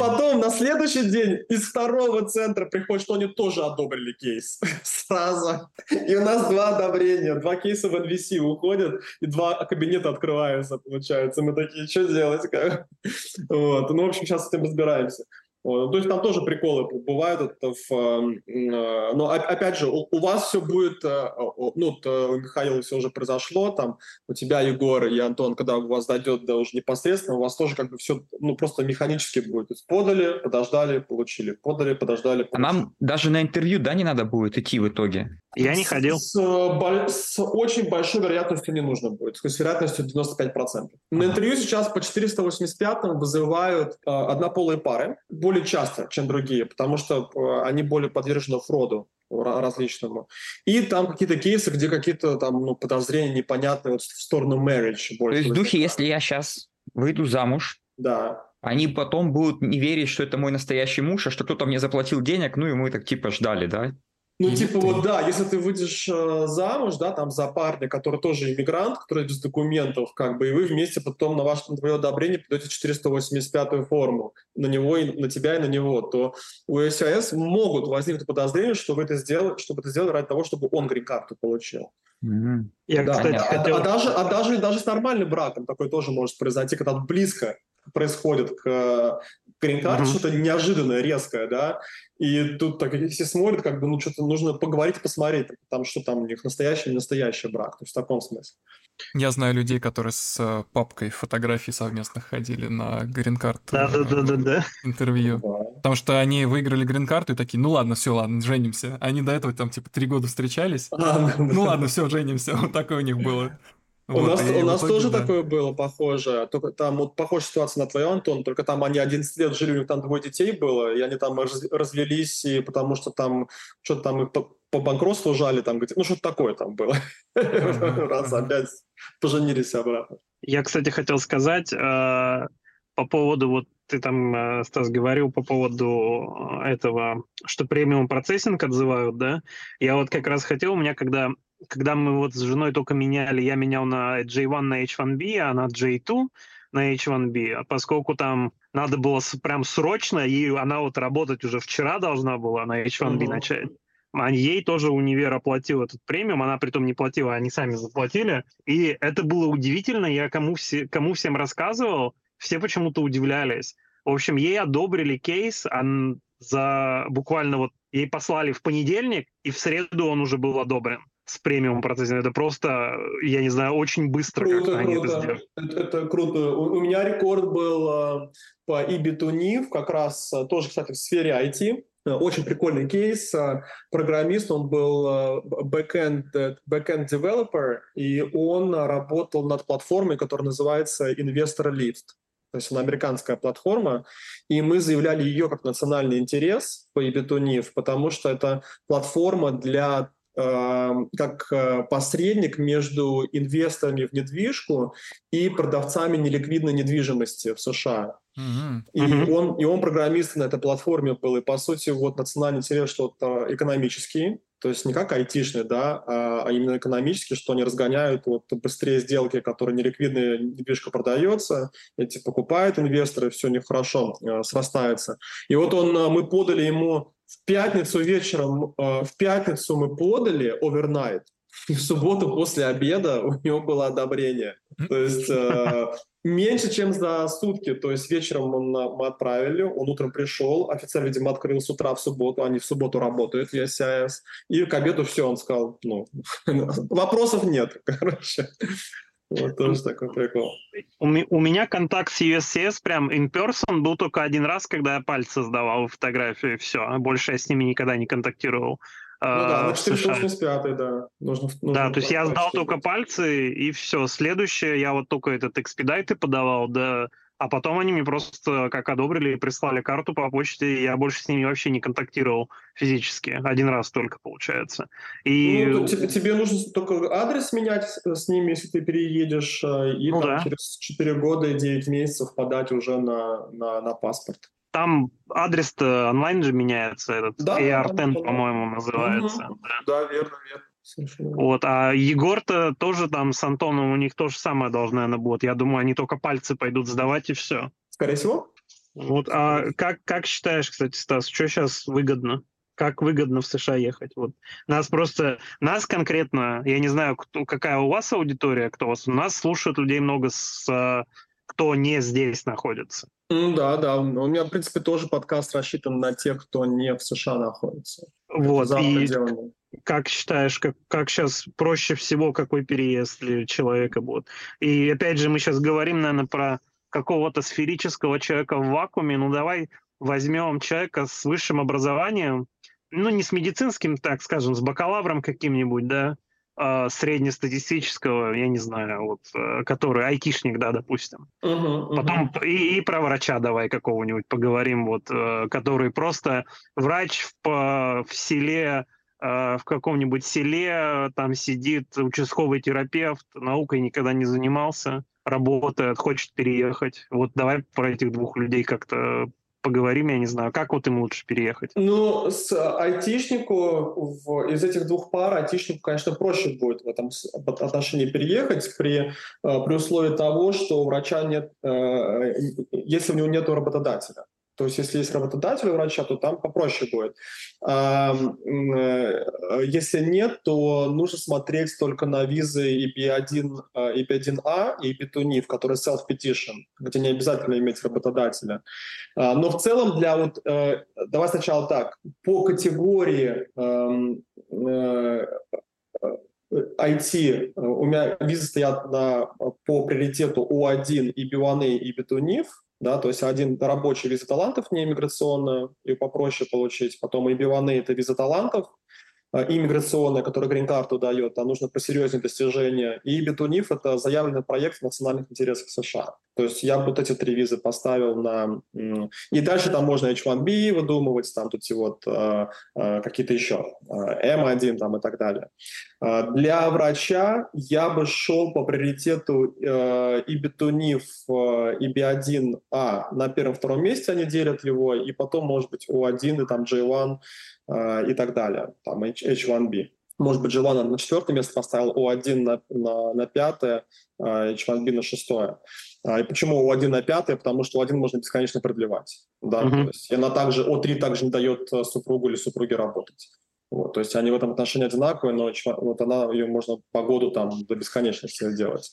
потом на следующий день из второго центра приходит, что они тоже одобрили кейс сразу. И у нас два одобрения, два кейса в NVC уходят, и два кабинета открываются, получается. Мы такие, что делать? Вот. Ну, в общем, сейчас с этим разбираемся. То есть там тоже приколы бывают. Это в, эм, э, но опять же, у, у вас все будет, э, ну, у Михаила все уже произошло, там у тебя, Егор и Антон, когда у вас дойдет до уже непосредственно, у вас тоже как бы все, ну, просто механически будет. То есть подали, подождали, получили, подали, подождали. Получили. А нам даже на интервью, да, не надо будет идти в итоге? Я не ходил. С, с очень большой вероятностью не нужно будет, с вероятностью 95%. На интервью сейчас по 485 вызывают э, однополые пары, более часто, чем другие, потому что э, они более подвержены фроду различному. И там какие-то кейсы, где какие-то там ну, подозрения непонятные вот в сторону marriage. То есть в духе, если я сейчас выйду замуж, да. они потом будут не верить, что это мой настоящий муж, а что кто-то мне заплатил денег, ну и мы так типа ждали, да? Ну, Или типа, ты... вот да, если ты выйдешь э, замуж, да, там за парня, который тоже иммигрант, который без документов, как бы, и вы вместе потом на ваше на твое одобрение подаете 485-ю форму на него и на тебя и на него, то у СИС могут возникнуть подозрения, что вы это сделали, чтобы это сделали ради того, чтобы он грин-карту получил. Mm-hmm. Я, да. кстати, а, хотел... а, даже, а даже, даже с нормальным браком такое тоже может произойти, когда близко происходит к грин-карте, mm-hmm. что-то неожиданное, резкое, да, и тут так все смотрят, как бы, ну, что-то нужно поговорить, посмотреть, там, что там у них настоящий или настоящий брак, то есть в таком смысле. Я знаю людей, которые с э, папкой фотографий совместно ходили на грин-карт да, да, да, да, да. интервью. Да. Потому что они выиграли грин-карту и такие, ну ладно, все, ладно, женимся. Они до этого там типа три года встречались. А, ну ладно, все, женимся. [LAUGHS] Вот такое у них было. У вот, нас, у нас итоге, тоже да. такое было похоже. Только там вот похожая ситуация на твою, Антон, только там они 11 лет жили, у них там двое детей было, и они там раз, развелись, и потому что там что-то там их по, по банкротству жали, там, ну что-то такое там было. [LAUGHS] Раз опять поженились обратно. Я, кстати, хотел сказать э, по поводу вот ты там, э, Стас, говорил по поводу э, этого, что премиум процессинг отзывают, да? Я вот как раз хотел, у меня когда когда мы вот с женой только меняли, я менял на J1 на H1B, а на J2 на H1B, а поскольку там надо было прям срочно, и она вот работать уже вчера должна была на H1B uh-huh. начать. А ей тоже универ оплатил этот премиум, она при том не платила, они сами заплатили. И это было удивительно, я кому, все, кому всем рассказывал, все почему-то удивлялись. В общем, ей одобрили кейс, а за буквально вот ей послали в понедельник, и в среду он уже был одобрен с премиум процессингом. Это просто, я не знаю, очень быстро круто, как круто. это сделали. Это, это круто. У, у меня рекорд был э, по eBay как раз э, тоже, кстати, в сфере IT. Очень прикольный кейс. Э, программист, он был backend, backend developer, и он работал над платформой, которая называется Investor Lift. То есть она американская платформа, и мы заявляли ее как национальный интерес по eBay потому что это платформа для как э, посредник между инвесторами в недвижку и продавцами неликвидной недвижимости в США. И, он, и он программист на этой платформе был. И, по сути, вот национальный интерес что-то экономический, то есть не как айтишный, да, а, а именно экономически, что они разгоняют вот быстрее сделки, которые неликвидная недвижка продается, эти покупают инвесторы, все у них хорошо э, срастается. И вот он, э, мы подали ему в пятницу вечером, э, в пятницу мы подали overnight, и в субботу после обеда у него было одобрение. То есть э, меньше, чем за сутки. То есть вечером он, мы отправили, он утром пришел, офицер, видимо, открыл с утра в субботу, они в субботу работают в ESIS, и к обеду все, он сказал, ну, [LAUGHS] вопросов нет, [LAUGHS] короче. Вот тоже такой прикол. У, у меня контакт с USCS прям in person был только один раз, когда я пальцы сдавал фотографию, и все. Больше я с ними никогда не контактировал. Ну да, на 485, да. Нужно, нужно да, то есть я сдал только пальцы, и все. Следующее, я вот только этот экспедайты подавал, да, а потом они мне просто как одобрили и прислали карту по почте, и я больше с ними вообще не контактировал физически. Один раз только, получается. И... Ну, тебе, тебе нужно только адрес менять с ними, если ты переедешь, э, и ну, там, да. через 4 года и 9 месяцев подать уже на, на, на паспорт. Там адрес-то онлайн же меняется, этот да, AR10, по-моему, называется. Угу. Да. да, верно, верно. Вот, а Егор-то тоже там с Антоном, у них то же самое должно, наверное, будет. Я думаю, они только пальцы пойдут сдавать и все. Скорее всего. Вот, а как, как считаешь, кстати, Стас, что сейчас выгодно? Как выгодно в США ехать? Вот. Нас просто, нас конкретно, я не знаю, кто, какая у вас аудитория, кто у вас, у нас слушают людей много, с, кто не здесь находится. Ну да, да. У меня, в принципе, тоже подкаст рассчитан на тех, кто не в США находится. Вот, и как считаешь, как, как сейчас проще всего, какой переезд для человека будет? И опять же, мы сейчас говорим, наверное, про какого-то сферического человека в вакууме. Ну давай возьмем человека с высшим образованием, ну не с медицинским, так скажем, с бакалавром каким-нибудь, да, э, среднестатистического, я не знаю, вот, э, который айтишник, да, допустим. Uh-huh, uh-huh. Потом и, и про врача давай какого-нибудь поговорим, вот, э, который просто врач в, в селе, э, в каком-нибудь селе, там сидит участковый терапевт, наукой никогда не занимался, работает, хочет переехать. Вот давай про этих двух людей как-то поговорим, я не знаю, как вот им лучше переехать? Ну, с айтишнику в, из этих двух пар айтишнику, конечно, проще будет в этом отношении переехать при, э, при условии того, что у врача нет, э, если у него нет работодателя. То есть если есть работодатель у врача, то там попроще будет. А, э, если нет, то нужно смотреть только на визы EB1, EB1A и EB2NIF, которые self-petition, где не обязательно иметь работодателя. А, но в целом для вот... Э, давай сначала так. По категории IT, э, у меня визы стоят на, по приоритету У1 и B1A и B2NIF, да, то есть один рабочий виза талантов не иммиграционная, и попроще получить, потом и биваны – это виза талантов, а, иммиграционная, которая грин-карту дает, там нужно посерьезнее достижения. И Бетуниф – это заявленный проект в национальных интересах США. То есть я вот эти три визы поставил на... И дальше там можно H1B выдумывать, там тут вот э, э, какие-то еще, э, M1 там и так далее. Для врача я бы шел по приоритету э, и Бетуниф, э, и B1A на первом-втором месте они делят его, и потом, может быть, U1 и там J1 э, и так далее, там H1B. Может быть, G1 на четвертое место поставил, O1 на, на, на пятое, э, H1B на шестое. А, и почему O1 на пятое? Потому что O1 можно бесконечно продлевать. Да? Uh-huh. То есть она также, O3 также не дает э, супругу или супруге работать. Вот, то есть они в этом отношении одинаковые, но вот она, ее можно по году там до бесконечности делать.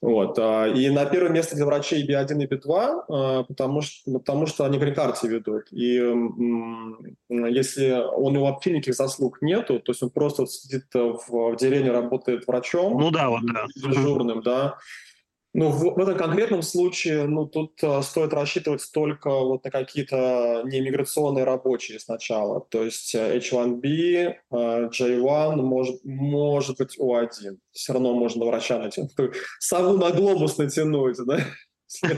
Вот. А, и на первое место для врачей B1 и B2, а, потому что, потому что они грин-карте ведут. И если у него вообще никаких заслуг нету, то есть он просто сидит в, в деревне, работает врачом, ну да, вот да. дежурным, да, ну, в, в этом конкретном случае, ну, тут э, стоит рассчитывать только вот на какие-то неиммиграционные рабочие сначала. То есть H1B, э, J1, может, может быть O1. Все равно можно врача натянуть. Сову на глобус натянуть, да? [LAUGHS]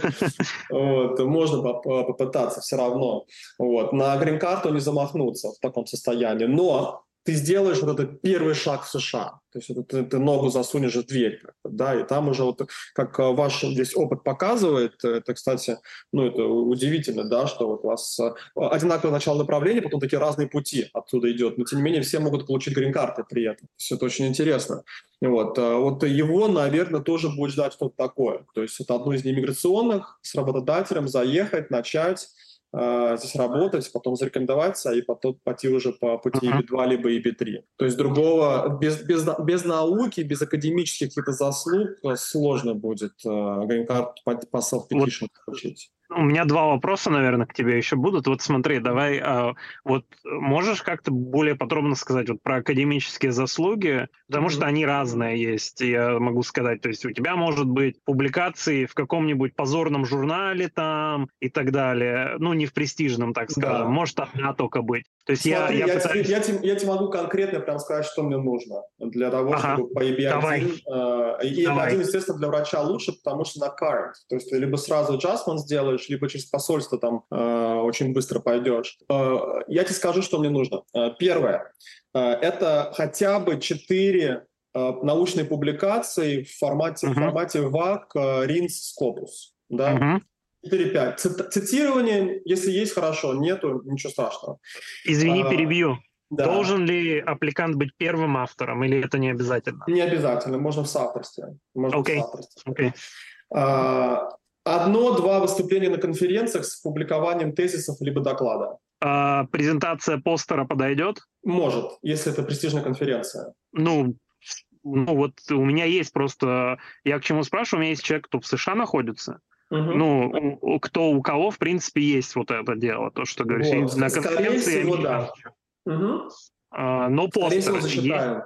Вот, можно попытаться все равно. Вот. На грин-карту не замахнуться в таком состоянии. Но ты сделаешь вот этот первый шаг в США. То есть это ты, ты ногу засунешь в дверь, да, и там уже вот, как э, ваш здесь опыт показывает, э, это, кстати, ну, это удивительно, да, что вот у вас э, одинаковое начало направления, потом такие разные пути оттуда идет, но тем не менее все могут получить грин-карты при этом. То есть это очень интересно. Вот, вот его, наверное, тоже будет ждать что-то такое. То есть это одно из неиммиграционных, с работодателем заехать, начать, э, здесь работать, потом зарекомендоваться и потом пойти уже по пути uh-huh. EB2 либо EB3. То есть другого, без, без, без науки, без академических каких-то заслуг сложно будет э, грин-карт по, по self-petition вот. получить. У меня два вопроса, наверное, к тебе еще будут. Вот смотри, давай, а, вот можешь как-то более подробно сказать вот про академические заслуги, потому mm-hmm. что они разные есть, я могу сказать. То есть у тебя может быть публикации в каком-нибудь позорном журнале там и так далее, ну не в престижном, так скажем, да. может одна только быть. То есть Смотри, я, я, я, пытаюсь... тебе, я, тебе, я тебе могу конкретно прям сказать, что мне нужно для того, ага. чтобы по EB1. Давай. Э, и EB1, естественно, для врача лучше, потому что на current. То есть ты либо сразу adjustment сделаешь, либо через посольство там э, очень быстро пойдешь. Э, я тебе скажу, что мне нужно. Э, первое. Э, это хотя бы четыре э, научные публикации в формате, uh-huh. в формате VAC, э, RINS, Scopus. Да? Uh-huh. 4-5. Цитирование, если есть, хорошо, нету, ничего страшного. Извини, а, перебью. Да. Должен ли аппликант быть первым автором или это не обязательно? Не обязательно, можно в соавторстве. Можно okay. в соавторстве. Okay. А, Одно-два выступления на конференциях с публикованием тезисов либо доклада. А презентация постера подойдет? Может, если это престижная конференция. Ну, ну вот у меня есть просто... Я к чему спрашиваю? У меня есть человек, кто в США находится. Угу. Ну, у, кто у кого, в принципе, есть вот это дело, то, что говоришь. Вот. На конференции всего, да. Угу. А, но постер есть.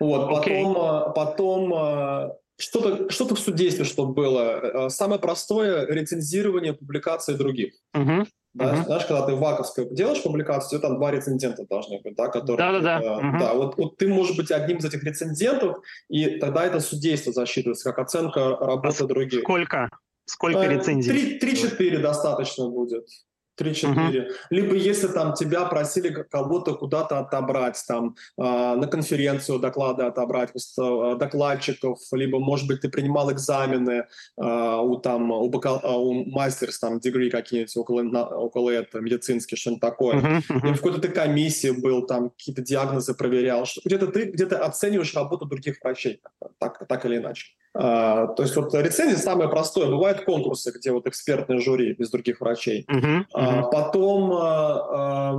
Вот, потом, okay. потом а, что-то что в судействе, чтобы было. Э, самое простое — рецензирование публикаций других. Uh-huh. Да, uh-huh. Знаешь, когда ты в ваковской делаешь публикацию, там два рецензента должны быть, да, которые... Да-да-да. Э, uh-huh. Да, вот, вот ты можешь быть одним из этих рецензентов, и тогда это судейство засчитывается как оценка работы а других. Сколько? Сколько э, рецензий? Три-четыре достаточно будет. 3-4. Uh-huh. Либо если там тебя просили кого-то куда-то отобрать, там э, на конференцию доклады отобрать э, докладчиков, либо, может быть, ты принимал экзамены э, у там у, бакал, у мастерс, там, дегри какие-нибудь около, на, около этого, медицинские, что-нибудь такое. Uh-huh. Uh-huh. в какой-то ты комиссии был, там какие-то диагнозы проверял. Где-то ты где-то оцениваешь работу других врачей, так, так или иначе. А, то есть вот рецензия самое простое. Бывают конкурсы, где вот экспертное жюри без других врачей. Uh-huh, uh-huh. А, потом а,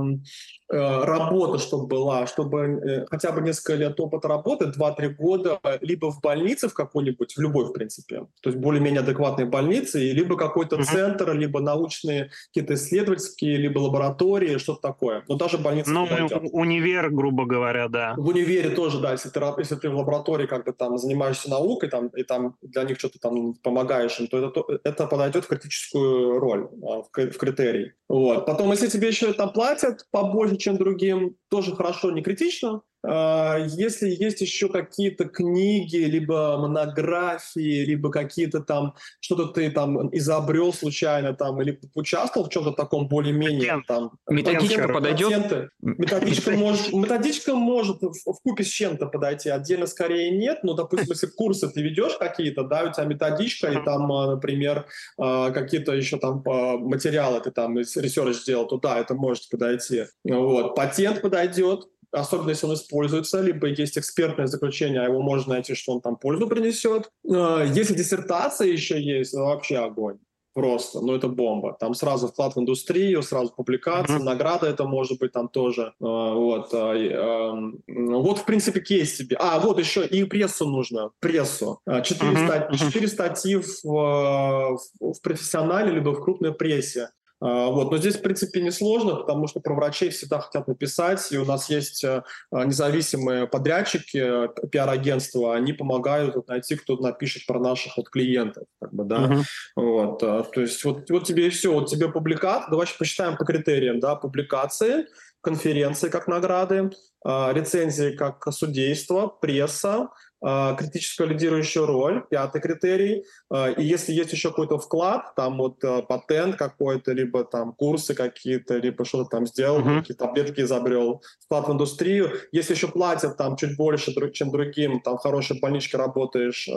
а, работа, чтобы была, чтобы э, хотя бы несколько лет опыта работы, 2-3 года, либо в больнице в какой-нибудь, в любой, в принципе, то есть более-менее адекватной больнице, либо какой-то uh-huh. центр, либо научные какие-то исследовательские, либо лаборатории, что-то такое. Но даже больница Ну, универ, грубо говоря, да. В универе тоже, да, если ты, если ты в лаборатории как-то там занимаешься наукой, там и там для них что-то там помогаешь им, то это, это подойдет в критическую роль, а, в, в критерий. Вот. Потом, если тебе еще там платят побольше, чем другим, тоже хорошо, не критично. А, если есть еще какие-то книги, либо монографии, либо какие-то там, что-то ты там изобрел случайно, там, или участвовал в чем-то таком более-менее там... Методичка подойдет? Патенты. Методичка может, методичка может в, в купе с чем-то подойти, отдельно скорее нет, но, допустим, если курсы ты ведешь какие-то, да, у тебя методичка, и там, а, например, а, какие-то еще там материалы ты там research сделал, то да, это может подойти. Вот. Патент подойдет, особенно если он используется, либо есть экспертное заключение, а его можно найти, что он там пользу принесет. Э, если диссертация еще есть, ну, вообще огонь. Просто, ну это бомба. Там сразу вклад в индустрию, сразу публикация, mm-hmm. награда это может быть там тоже. Э, вот, э, вот в принципе кейс себе. А, вот еще и прессу нужно, прессу. Четыре, mm-hmm. статьи, четыре статьи в, в, в профессионале либо в крупной прессе. А, вот. Но здесь, в принципе, не сложно, потому что про врачей всегда хотят написать, и у нас есть э, независимые подрядчики, э, пиар-агентства, они помогают найти, кто напишет про наших вот клиентов. Как бы, да? uh-huh. вот. Э, то есть вот, вот тебе и все, вот тебе публикат, давайте посчитаем по критериям, да, публикации, конференции как награды, рецензии как судейство, пресса, э, критическая лидирующая роль, пятый критерий. Э, и если есть еще какой-то вклад, там вот э, патент какой-то, либо там курсы какие-то, либо что-то там сделал, uh-huh. какие-то таблетки изобрел, вклад в индустрию. Если еще платят там чуть больше, чем другим, там в хорошей больничке работаешь,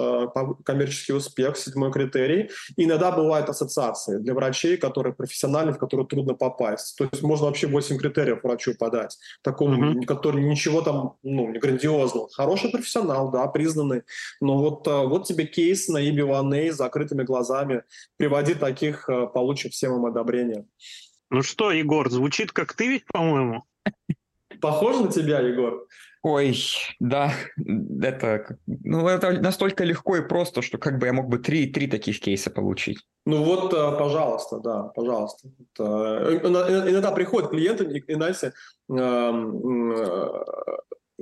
коммерческий успех, седьмой критерий. И иногда бывают ассоциации для врачей, которые профессиональны, в которые трудно попасть. То есть можно вообще 8 критериев врачу подать, такому, uh-huh. который ничего там, ну, не грандиозного. Хороший профессионал, да, признанный. Но вот, э, вот тебе кейс на EB1A с закрытыми глазами. Приводи таких, э, получишь всем им одобрение. Ну что, Егор, звучит как ты ведь, по-моему? Похож на тебя, Егор? Ой, да, это, ну, это настолько легко и просто, что как бы я мог бы три, три таких кейса получить. Ну вот, э, пожалуйста, да, пожалуйста. Иногда приходят клиенты, и, знаете, эм,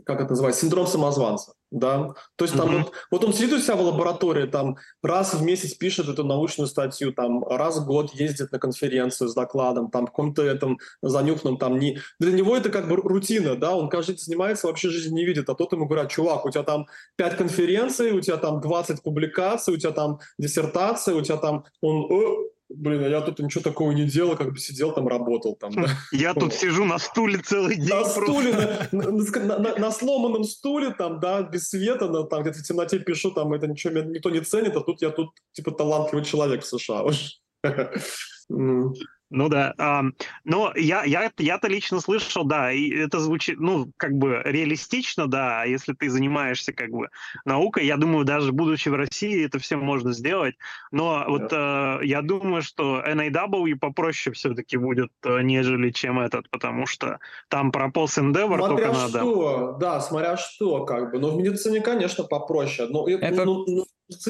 как это называется, синдром самозванца, да, то есть там mm-hmm. вот, вот он сидит у себя в лаборатории, там раз в месяц пишет эту научную статью, там раз в год ездит на конференцию с докладом, там каком-то этом занюхном там не... Для него это как бы рутина, да, он каждый день занимается, вообще жизни не видит, а тот ему говорят, чувак, у тебя там 5 конференций, у тебя там 20 публикаций, у тебя там диссертация, у тебя там... Он, блин, а я тут ничего такого не делал, как бы сидел там, работал там. Да? [LAUGHS] Я тут сижу на стуле целый день. На стуле, [LAUGHS] на, на, на, на сломанном стуле, там, да, без света, на, там где-то в темноте пишу, там, это ничего никто не ценит, а тут я тут, типа, талантливый человек в США. [LAUGHS] Ну да. А, но я, я, я-то лично слышал, да, и это звучит, ну, как бы реалистично, да, если ты занимаешься как бы наукой, я думаю, даже будучи в России, это все можно сделать. Но да. вот э, я думаю, что NAW попроще все-таки будет, э, нежели чем этот, потому что там про Pulse Endeavor смотря только надо. что, да, смотря что, как бы. Но в медицине, конечно, попроще. Но, это... ну, ну,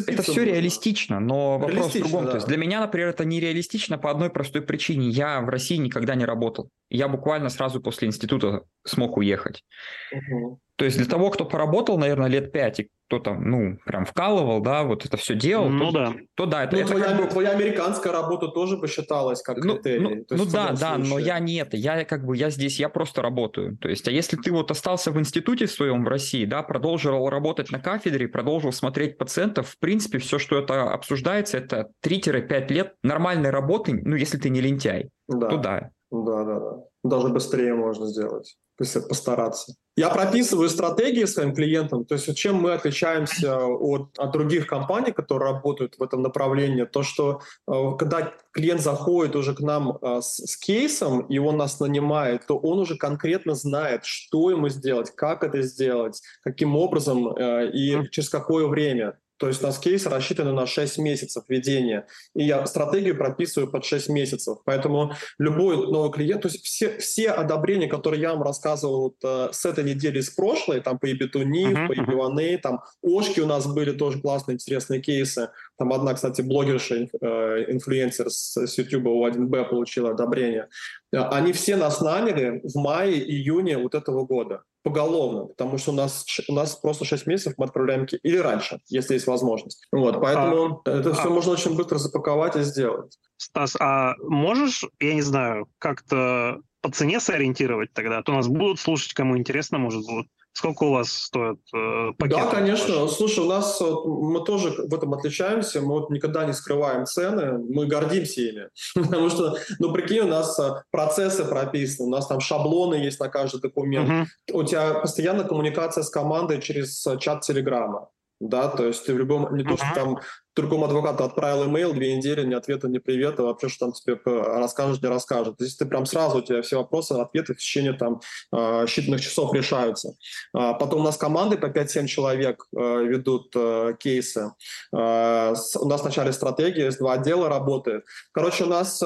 это все реалистично, но вопрос реалистично, в другом. Да. То есть для меня, например, это нереалистично по одной простой причине. Я в России никогда не работал. Я буквально сразу после института смог уехать. Угу. То есть для того, кто поработал, наверное, лет пять, и кто там, ну, прям вкалывал, да, вот это все делал, ну, то, да. то да, это, ну, это твоя, как бы... твоя американская работа тоже бы считалась как ну, критерий. Ну, ну да, да, но я не это, я как бы, я здесь, я просто работаю. То есть, а если ты вот остался в институте своем в России, да, продолжил работать на кафедре, продолжил смотреть пациентов, в принципе, все, что это обсуждается, это 3-5 лет нормальной работы, ну, если ты не лентяй, да. то да. Да, да, да. Даже быстрее можно сделать если постараться. Я прописываю стратегии своим клиентам, то есть чем мы отличаемся от, от других компаний, которые работают в этом направлении, то что э, когда клиент заходит уже к нам э, с, с кейсом, и он нас нанимает, то он уже конкретно знает, что ему сделать, как это сделать, каким образом э, и через какое время. То есть у нас кейс рассчитан на 6 месяцев ведения. И я стратегию прописываю под 6 месяцев. Поэтому любой новый клиент, то есть все, все одобрения, которые я вам рассказывал вот, э, с этой недели, с прошлой, там по Ебетуни, uh-huh, по Ебиване, там Ошки у нас были тоже классные, интересные кейсы. Там одна, кстати, блогерша, э, инфлюенсер с, с YouTube у 1Б получила одобрение. Э, они все нас наняли в мае-июне вот этого года поголовно, потому что у нас, у нас просто 6 месяцев мы отправляем или раньше, если есть возможность. Вот, поэтому а, это все а, можно очень быстро запаковать и сделать. Стас, а можешь, я не знаю, как-то по цене сориентировать тогда? А то нас будут слушать, кому интересно, может, будут. Сколько у вас стоит э, пакет? Да, конечно. Ваш? Слушай, у нас мы тоже в этом отличаемся. Мы вот никогда не скрываем цены, мы гордимся ими. [LAUGHS] Потому что, ну, прикинь, у нас э, процессы прописаны, у нас там шаблоны есть на каждый документ. Угу. У тебя постоянно коммуникация с командой через э, чат Телеграма да, то есть ты в любом, не то, что там другому адвокату отправил имейл, две недели, ни ответа, ни привета, вообще, что там тебе расскажет, не расскажет. Здесь ты прям сразу, у тебя все вопросы, ответы в течение там а, считанных часов решаются. А, потом у нас команды по 5-7 человек а, ведут кейсы. У нас в начале стратегии есть два отдела работает. Короче, у нас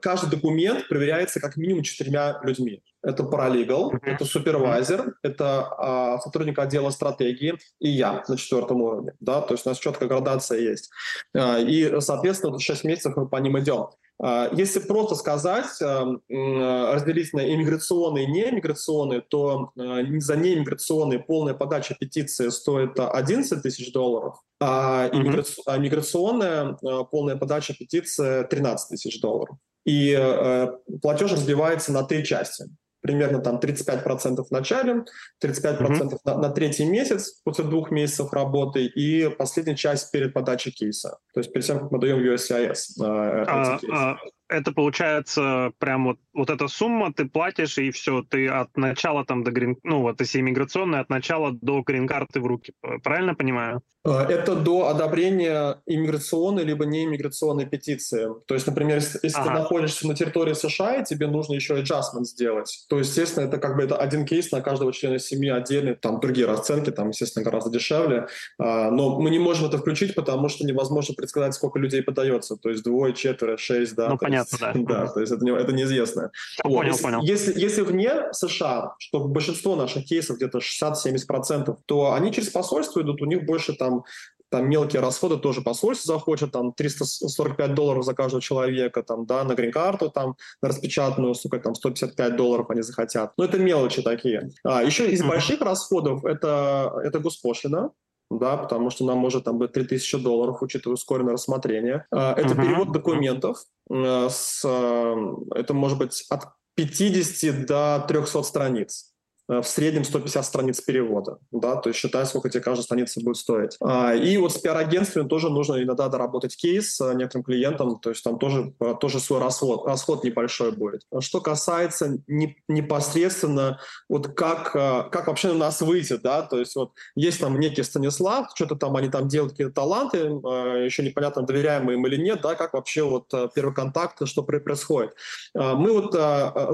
каждый документ проверяется как минимум четырьмя людьми. Это паралегал, это супервайзер, это сотрудник отдела стратегии и я на четвертом уровне. Да? То есть у нас четкая градация есть. А, и, соответственно, 6 месяцев мы по ним идем. А, если просто сказать, а, разделить на иммиграционные и неиммиграционные, то за неиммиграционные полная подача петиции стоит 11 тысяч долларов, а иммиграционная полная подача петиции 13 тысяч долларов. И платеж разбивается на три части. Примерно там 35% в начале, 35% mm-hmm. на, на третий месяц после двух месяцев работы и последняя часть перед подачей кейса. То есть перед тем, как мы даем USCIS. Э, а, а, это получается прям вот, вот эта сумма, ты платишь, и все, ты от начала там до грин... Ну, вот если иммиграционная, от начала до грин-карты в руки. Правильно понимаю? Э, это до одобрения иммиграционной либо неиммиграционной петиции. То есть, например, если, если ага. ты находишься на территории США, и тебе нужно еще adjustment сделать, то, естественно, это как бы это один кейс на каждого члена семьи отдельный, там другие расценки, там, естественно, гораздо дешевле. А, но мы не можем это включить, потому что невозможно предсказать, сколько людей подается. То есть двое, четверо, шесть, да. Ну, понятно, да. Да, то есть это, не, это неизвестно. Вот. Понял, если, понял. Если, если вне США, что большинство наших кейсов, где-то 60-70%, то они через посольство идут, у них больше там там мелкие расходы тоже посольство захочет, там 345 долларов за каждого человека, там, да, на грин-карту, там, на распечатанную, сука, там, 155 долларов они захотят. Но это мелочи такие. А, еще из больших расходов это, это госпошлина, да, потому что нам может там быть 3000 долларов, учитывая ускоренное рассмотрение. А, это uh-huh. перевод документов. Э, с, э, это может быть от 50 до 300 страниц. Э, в среднем 150 страниц перевода, да, то есть считай, сколько тебе каждая страница будет стоить. А, и вот с пиар-агентствами тоже нужно иногда доработать кейс некоторым клиентам, то есть там тоже, э, тоже свой расход, расход небольшой будет. Что касается не, непосредственно вот как, э, как вообще на нас выйти, да, то есть вот есть там некий Станислав, что-то там они там делают какие-то таланты, еще непонятно, доверяем мы им или нет, да, как вообще вот первый контакт, что происходит. Мы вот,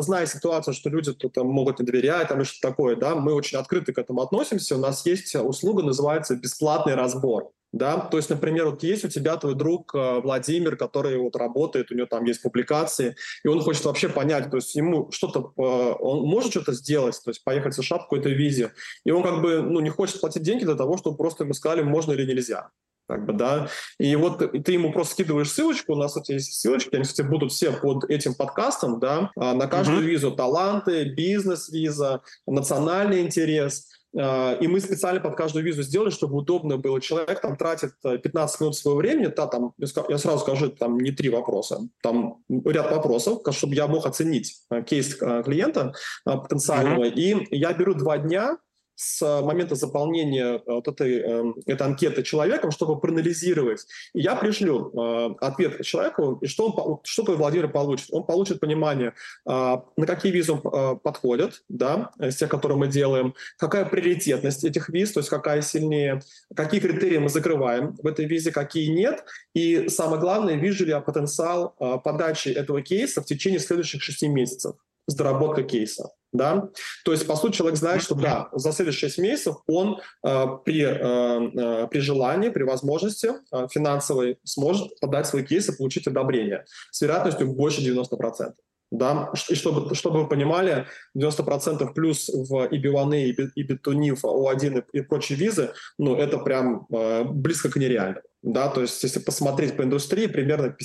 зная ситуацию, что люди тут могут не доверять, там, такое, да, мы очень открыто к этому относимся. У нас есть услуга, называется бесплатный разбор. Да, то есть, например, вот есть у тебя твой друг э, Владимир, который вот работает, у него там есть публикации, и он хочет вообще понять, то есть ему что-то, э, он может что-то сделать, то есть поехать в США по какой-то визе, и он как бы, ну, не хочет платить деньги для того, чтобы просто ему сказали, можно или нельзя как бы, да, и вот ты ему просто скидываешь ссылочку, у нас, кстати, есть ссылочки, они, кстати, будут все под этим подкастом, да, а, на каждую uh-huh. визу таланты, бизнес-виза, национальный интерес, а, и мы специально под каждую визу сделали, чтобы удобно было. Человек там тратит 15 э, минут своего времени, да, там, я сразу скажу, там не три вопроса, там ряд вопросов, чтобы я мог оценить э, кейс э, клиента потенциального. Uh-huh. И я беру два дня, с момента заполнения э, вот этой, эм, этой анкеты человеком, чтобы проанализировать. И я пришлю э, ответ человеку, и что, он, что Владимир получит? Он получит понимание, э, на какие визы он подходит, да, из тех, которые мы делаем, какая приоритетность этих виз, то есть какая сильнее, какие критерии мы закрываем в этой визе, какие нет, и самое главное, вижу ли я потенциал подачи этого кейса в течение следующих шести месяцев с доработкой кейса да, то есть, по сути, человек знает, что, да, за следующие 6 месяцев он э, при, э, э, при желании, при возможности э, финансовой сможет подать свой кейс и получить одобрение с вероятностью больше 90%. Да? И чтобы, чтобы вы понимали, 90% плюс в EB1, EB2NIF, O1 и, и прочие визы, ну, это прям э, близко к нереальному. Да? То есть, если посмотреть по индустрии, примерно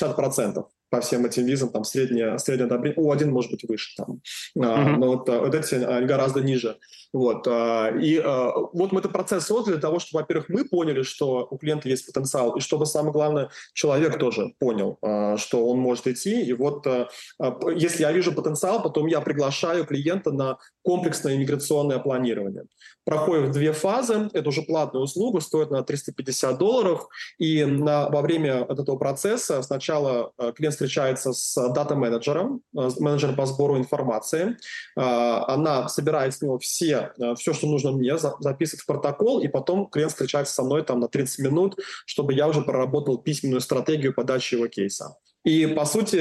55-60% по всем этим визам, там средняя, средняя одобрение, у один может быть выше, там, mm-hmm. а, но вот, а, вот эти они гораздо ниже. Вот, а, и а, вот мы этот процесс создали для того, чтобы, во-первых, мы поняли, что у клиента есть потенциал, и чтобы, самое главное, человек тоже понял, а, что он может идти, и вот а, а, если я вижу потенциал, потом я приглашаю клиента на комплексное иммиграционное планирование. Проходит две фазы, это уже платная услуга, стоит на 350 долларов, и на, во время этого процесса сначала клиент встречается с дата-менеджером, э, менеджером по сбору информации. Э, она собирает с него все, э, все, что нужно мне, записывает в протокол, и потом клиент встречается со мной там на 30 минут, чтобы я уже проработал письменную стратегию подачи его кейса. И, по сути,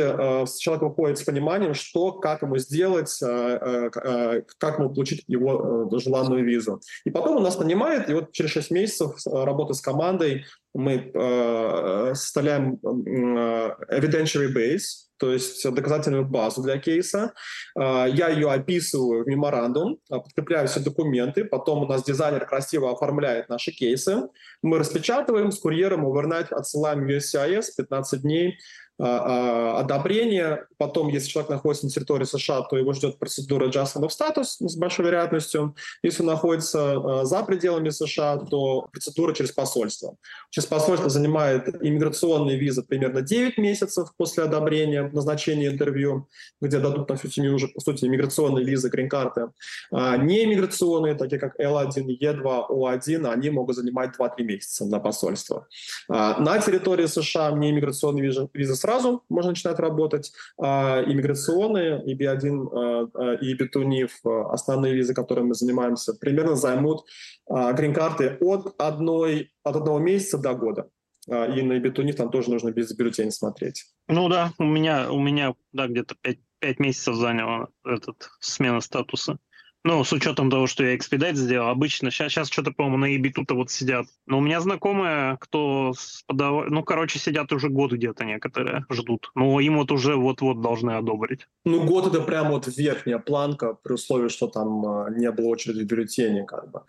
человек выходит с пониманием, что, как ему сделать, как ему получить его желанную визу. И потом он нас понимает, и вот через 6 месяцев работы с командой мы э, составляем э, evidentiary base, то есть доказательную базу для кейса. Э, я ее описываю в меморандум, э, подкрепляю все документы, потом у нас дизайнер красиво оформляет наши кейсы. Мы распечатываем, с курьером overnight отсылаем USCIS 15 дней одобрение. Потом, если человек находится на территории США, то его ждет процедура adjustment of status с большой вероятностью. Если он находится а, за пределами США, то процедура через посольство. Через посольство занимает иммиграционная виза примерно 9 месяцев после одобрения, назначения интервью, где дадут на всю семью уже, по сути, иммиграционные визы, грин-карты. А неиммиграционные, такие как L1, E2, O1, они могут занимать 2-3 месяца на посольство. А на территории США неиммиграционные визы, визы сразу можно начинать работать, а иммиграционные, EB1 а, а, и EB2 NIF, а, основные визы, которыми мы занимаемся, примерно займут грин-карты от, одной, от одного месяца до года. И на EB2 там тоже нужно без бюллетень смотреть. Ну да, у меня, у меня да, где-то 5, 5 месяцев заняло этот смена статуса. Ну, с учетом того, что я экспедайт сделал, обычно, сейчас, сейчас что-то, по-моему, на ебиту-то вот сидят. Но у меня знакомые, кто, подав... ну, короче, сидят уже год где-то некоторые, ждут. Но им вот уже вот-вот должны одобрить. Ну, год это прям вот верхняя планка, при условии, что там э, не было очереди в бюллетене, как бы.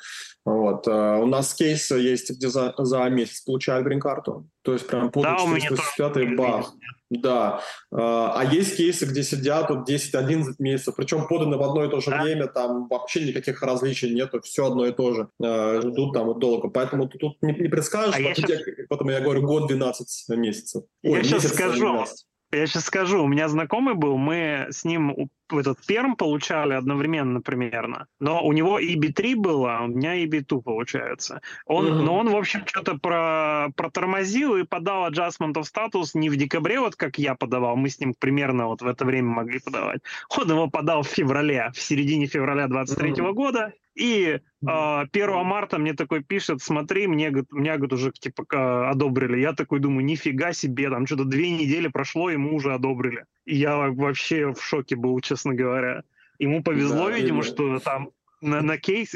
Вот. Э, у нас кейсы есть, где за, за месяц получают грин-карту. То есть прям под да, 485 бах. Да. А, а есть кейсы, где сидят вот 10-11 месяцев, причем поданы в одно и то же да. время, там вообще никаких различий нету, все одно и то же. А, ждут там вот долго. Поэтому ты тут не, не предскажешь, а потом, сейчас... я, потом я говорю год 12 месяцев. Я Ой, сейчас скажу. 12. Я сейчас скажу, у меня знакомый был, мы с ним этот перм получали одновременно примерно, но у него EB3 было, а у меня EB2 получается. Он, mm-hmm. Но он, в общем, что-то про, протормозил и подал adjustment of status не в декабре, вот как я подавал, мы с ним примерно вот в это время могли подавать. Он его подал в феврале, в середине февраля 23 mm-hmm. года, и э, 1 марта мне такой пишет, смотри, мне, меня говорит, уже типа одобрили. Я такой думаю, нифига себе, там что-то две недели прошло, ему уже одобрили. Я вообще в шоке был, честно говоря. Ему повезло, да, видимо, или... что там на, на кейс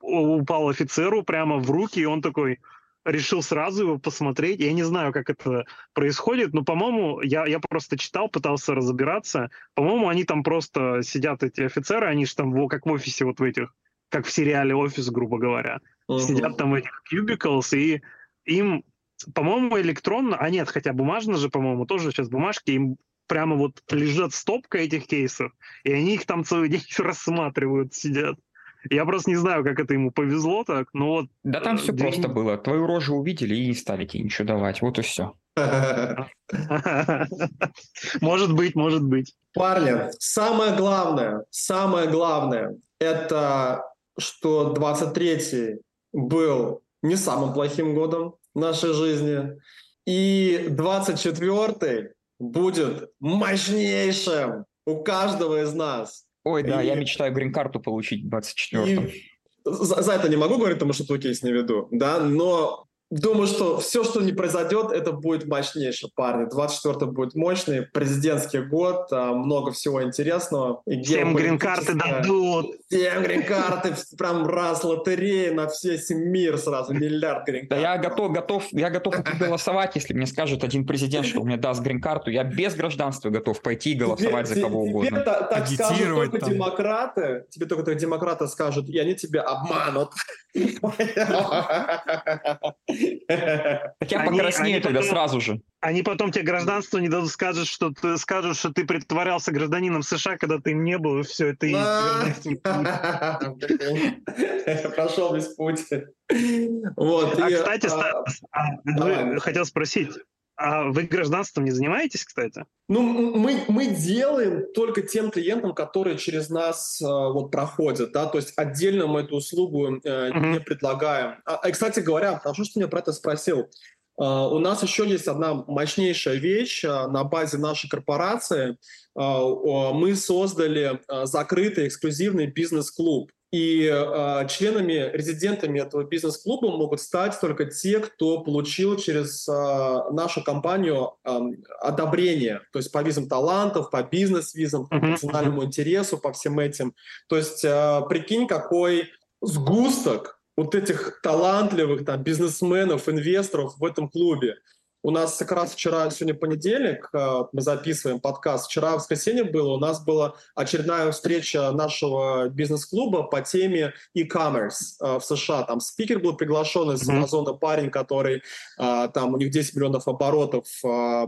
упал офицеру прямо в руки, и он такой решил сразу его посмотреть. Я не знаю, как это происходит, но, по-моему, я, я просто читал, пытался разобираться. По-моему, они там просто сидят, эти офицеры, они же там как в офисе вот в этих как в сериале «Офис», грубо говоря. Uh-huh. Сидят там в этих cubicles, и им, по-моему, электронно, а нет, хотя бумажно же, по-моему, тоже сейчас бумажки, им прямо вот лежат стопка этих кейсов, и они их там целый день [LAUGHS] рассматривают, сидят. Я просто не знаю, как это ему повезло так, но вот... Да там все день... просто было. Твою рожу увидели и не стали тебе ничего давать. Вот и все. [LAUGHS] Может быть, может быть. Парни, самое главное, самое главное, это что 23-й был не самым плохим годом в нашей жизни, и 24-й будет мощнейшим у каждого из нас. Ой, да, и... я мечтаю грин-карту получить в 24-м. За, за это не могу говорить, потому что твой кейс не веду, да, но Думаю, что все, что не произойдет, это будет мощнейшее, парни. 24 будет мощный, президентский год, а, много всего интересного. И Всем грин-карты дадут. Всем грин-карты, [LAUGHS] прям раз лотерея на все мир сразу, миллиард грин-карт. Да я готов, готов, я готов [LAUGHS] голосовать, если мне скажет один президент, что мне даст грин-карту. Я без гражданства готов пойти и голосовать за кого угодно. Тебе так скажут только демократы, тебе только демократы скажут, и они тебя обманут. [LAUGHS] Так я покраснею тогда сразу же. Они потом тебе гражданство не дадут, скажут, что ты скажут, что ты притворялся гражданином США, когда ты им не был, и все, это и [LAUGHS] Прошел весь путь. Вот. А, кстати, а, а, хотел спросить, а вы гражданством не занимаетесь, кстати? Ну, мы, мы делаем только тем клиентам, которые через нас э, вот проходят, да, то есть отдельно мы эту услугу э, uh-huh. не предлагаем. А, и, кстати говоря, хорошо, что меня про это спросил. Uh, у нас еще есть одна мощнейшая вещь uh, на базе нашей корпорации. Uh, мы создали закрытый эксклюзивный бизнес-клуб. И э, членами, резидентами этого бизнес-клуба могут стать только те, кто получил через э, нашу компанию э, одобрение, то есть по визам талантов, по бизнес-визам, по национальному интересу, по всем этим. То есть э, прикинь, какой сгусток вот этих талантливых там бизнесменов, инвесторов в этом клубе. У нас как раз вчера, сегодня понедельник, э, мы записываем подкаст. Вчера в воскресенье было, у нас была очередная встреча нашего бизнес-клуба по теме e-commerce э, в США. Там спикер был приглашен из Амазона, парень, который э, там у них 10 миллионов оборотов,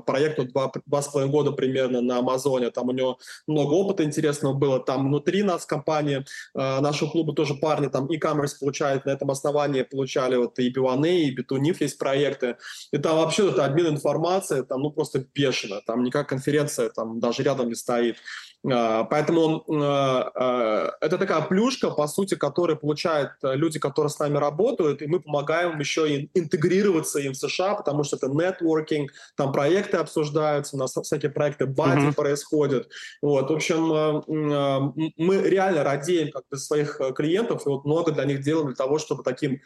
проекту 2,5 года примерно на Амазоне. Там у него много опыта интересного было. Там внутри нас компании, нашего клуба тоже парни там e-commerce получают, на этом основании получали вот и B1A, и B2NIF есть проекты. И там вообще обмен информацией, там, ну, просто бешено. Там никак конференция там даже рядом не стоит. А, поэтому а, а, это такая плюшка, по сути, которую получают люди, которые с нами работают, и мы помогаем им еще интегрироваться им в США, потому что это нетворкинг, там проекты обсуждаются, у нас всякие проекты бади mm-hmm. происходят. Вот, в общем, мы реально радеем как бы своих клиентов, и вот много для них делаем для того, чтобы таким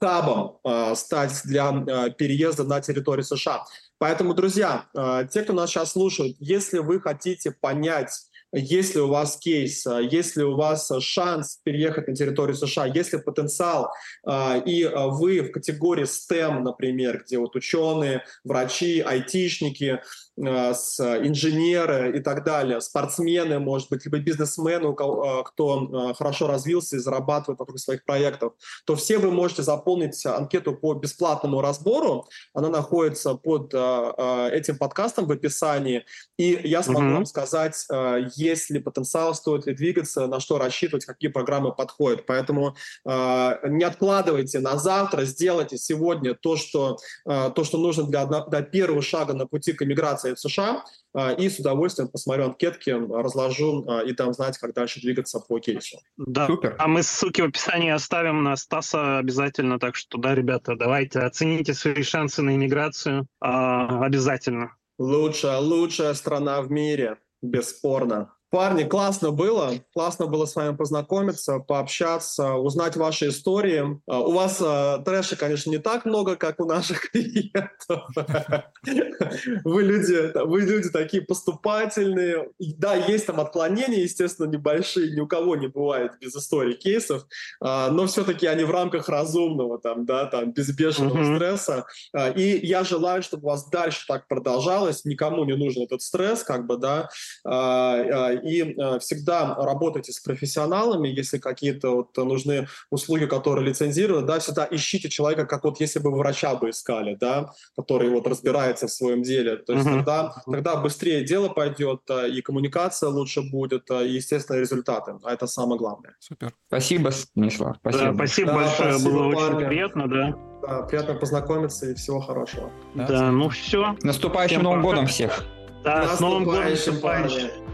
хабом стать для переезда на территорию США. Поэтому, друзья, те, кто нас сейчас слушает, если вы хотите понять, если у вас кейс, а, если у вас шанс переехать на территорию США, если потенциал, а, и а, вы в категории STEM, например, где вот ученые, врачи, айтишники, с инженеры и так далее, спортсмены, может быть, либо бизнесмены, кто э, хорошо развился и зарабатывает вокруг своих проектов, то все вы можете заполнить анкету по бесплатному разбору. Она находится под этим подкастом в описании. И я смогу mm-hmm. вам сказать, есть ли потенциал, стоит ли двигаться, на что рассчитывать, какие программы подходят. Поэтому не откладывайте на завтра, сделайте сегодня то, что, то, что нужно для, для первого шага на пути к эмиграции в США, а, и с удовольствием посмотрю анкетки, разложу а, и там знать, как дальше двигаться по кейсу. Да, Супер. а мы ссылки в описании оставим на Стаса обязательно, так что да, ребята, давайте оцените свои шансы на иммиграцию а, обязательно. Лучшая, лучшая страна в мире, бесспорно. Парни, классно было. Классно было с вами познакомиться, пообщаться, узнать ваши истории. А, у вас а, трэша, конечно, не так много, как у наших [LAUGHS] клиентов. Вы люди, вы люди такие поступательные. Да, есть там отклонения, естественно, небольшие. Ни у кого не бывает без истории кейсов. А, но все-таки они в рамках разумного, там, да, там, без бешеного стресса. И я желаю, чтобы у вас дальше так продолжалось. Никому не нужен этот стресс, как бы, да и э, всегда работайте с профессионалами, если какие-то вот нужны услуги, которые лицензируют, да, всегда ищите человека, как вот если бы врача бы искали, да, который вот разбирается в своем деле, то есть uh-huh. тогда, тогда быстрее дело пойдет, э, и коммуникация лучше будет, э, и, естественно, результаты, а это самое главное. Супер. Спасибо, Станислав. Спасибо, да, спасибо да, большое, спасибо, было парни. очень приятно, да. Да, приятно познакомиться и всего хорошего. Да, да ну все. Наступающим Всем Новым пока. годом всех! Да, с Новым годом,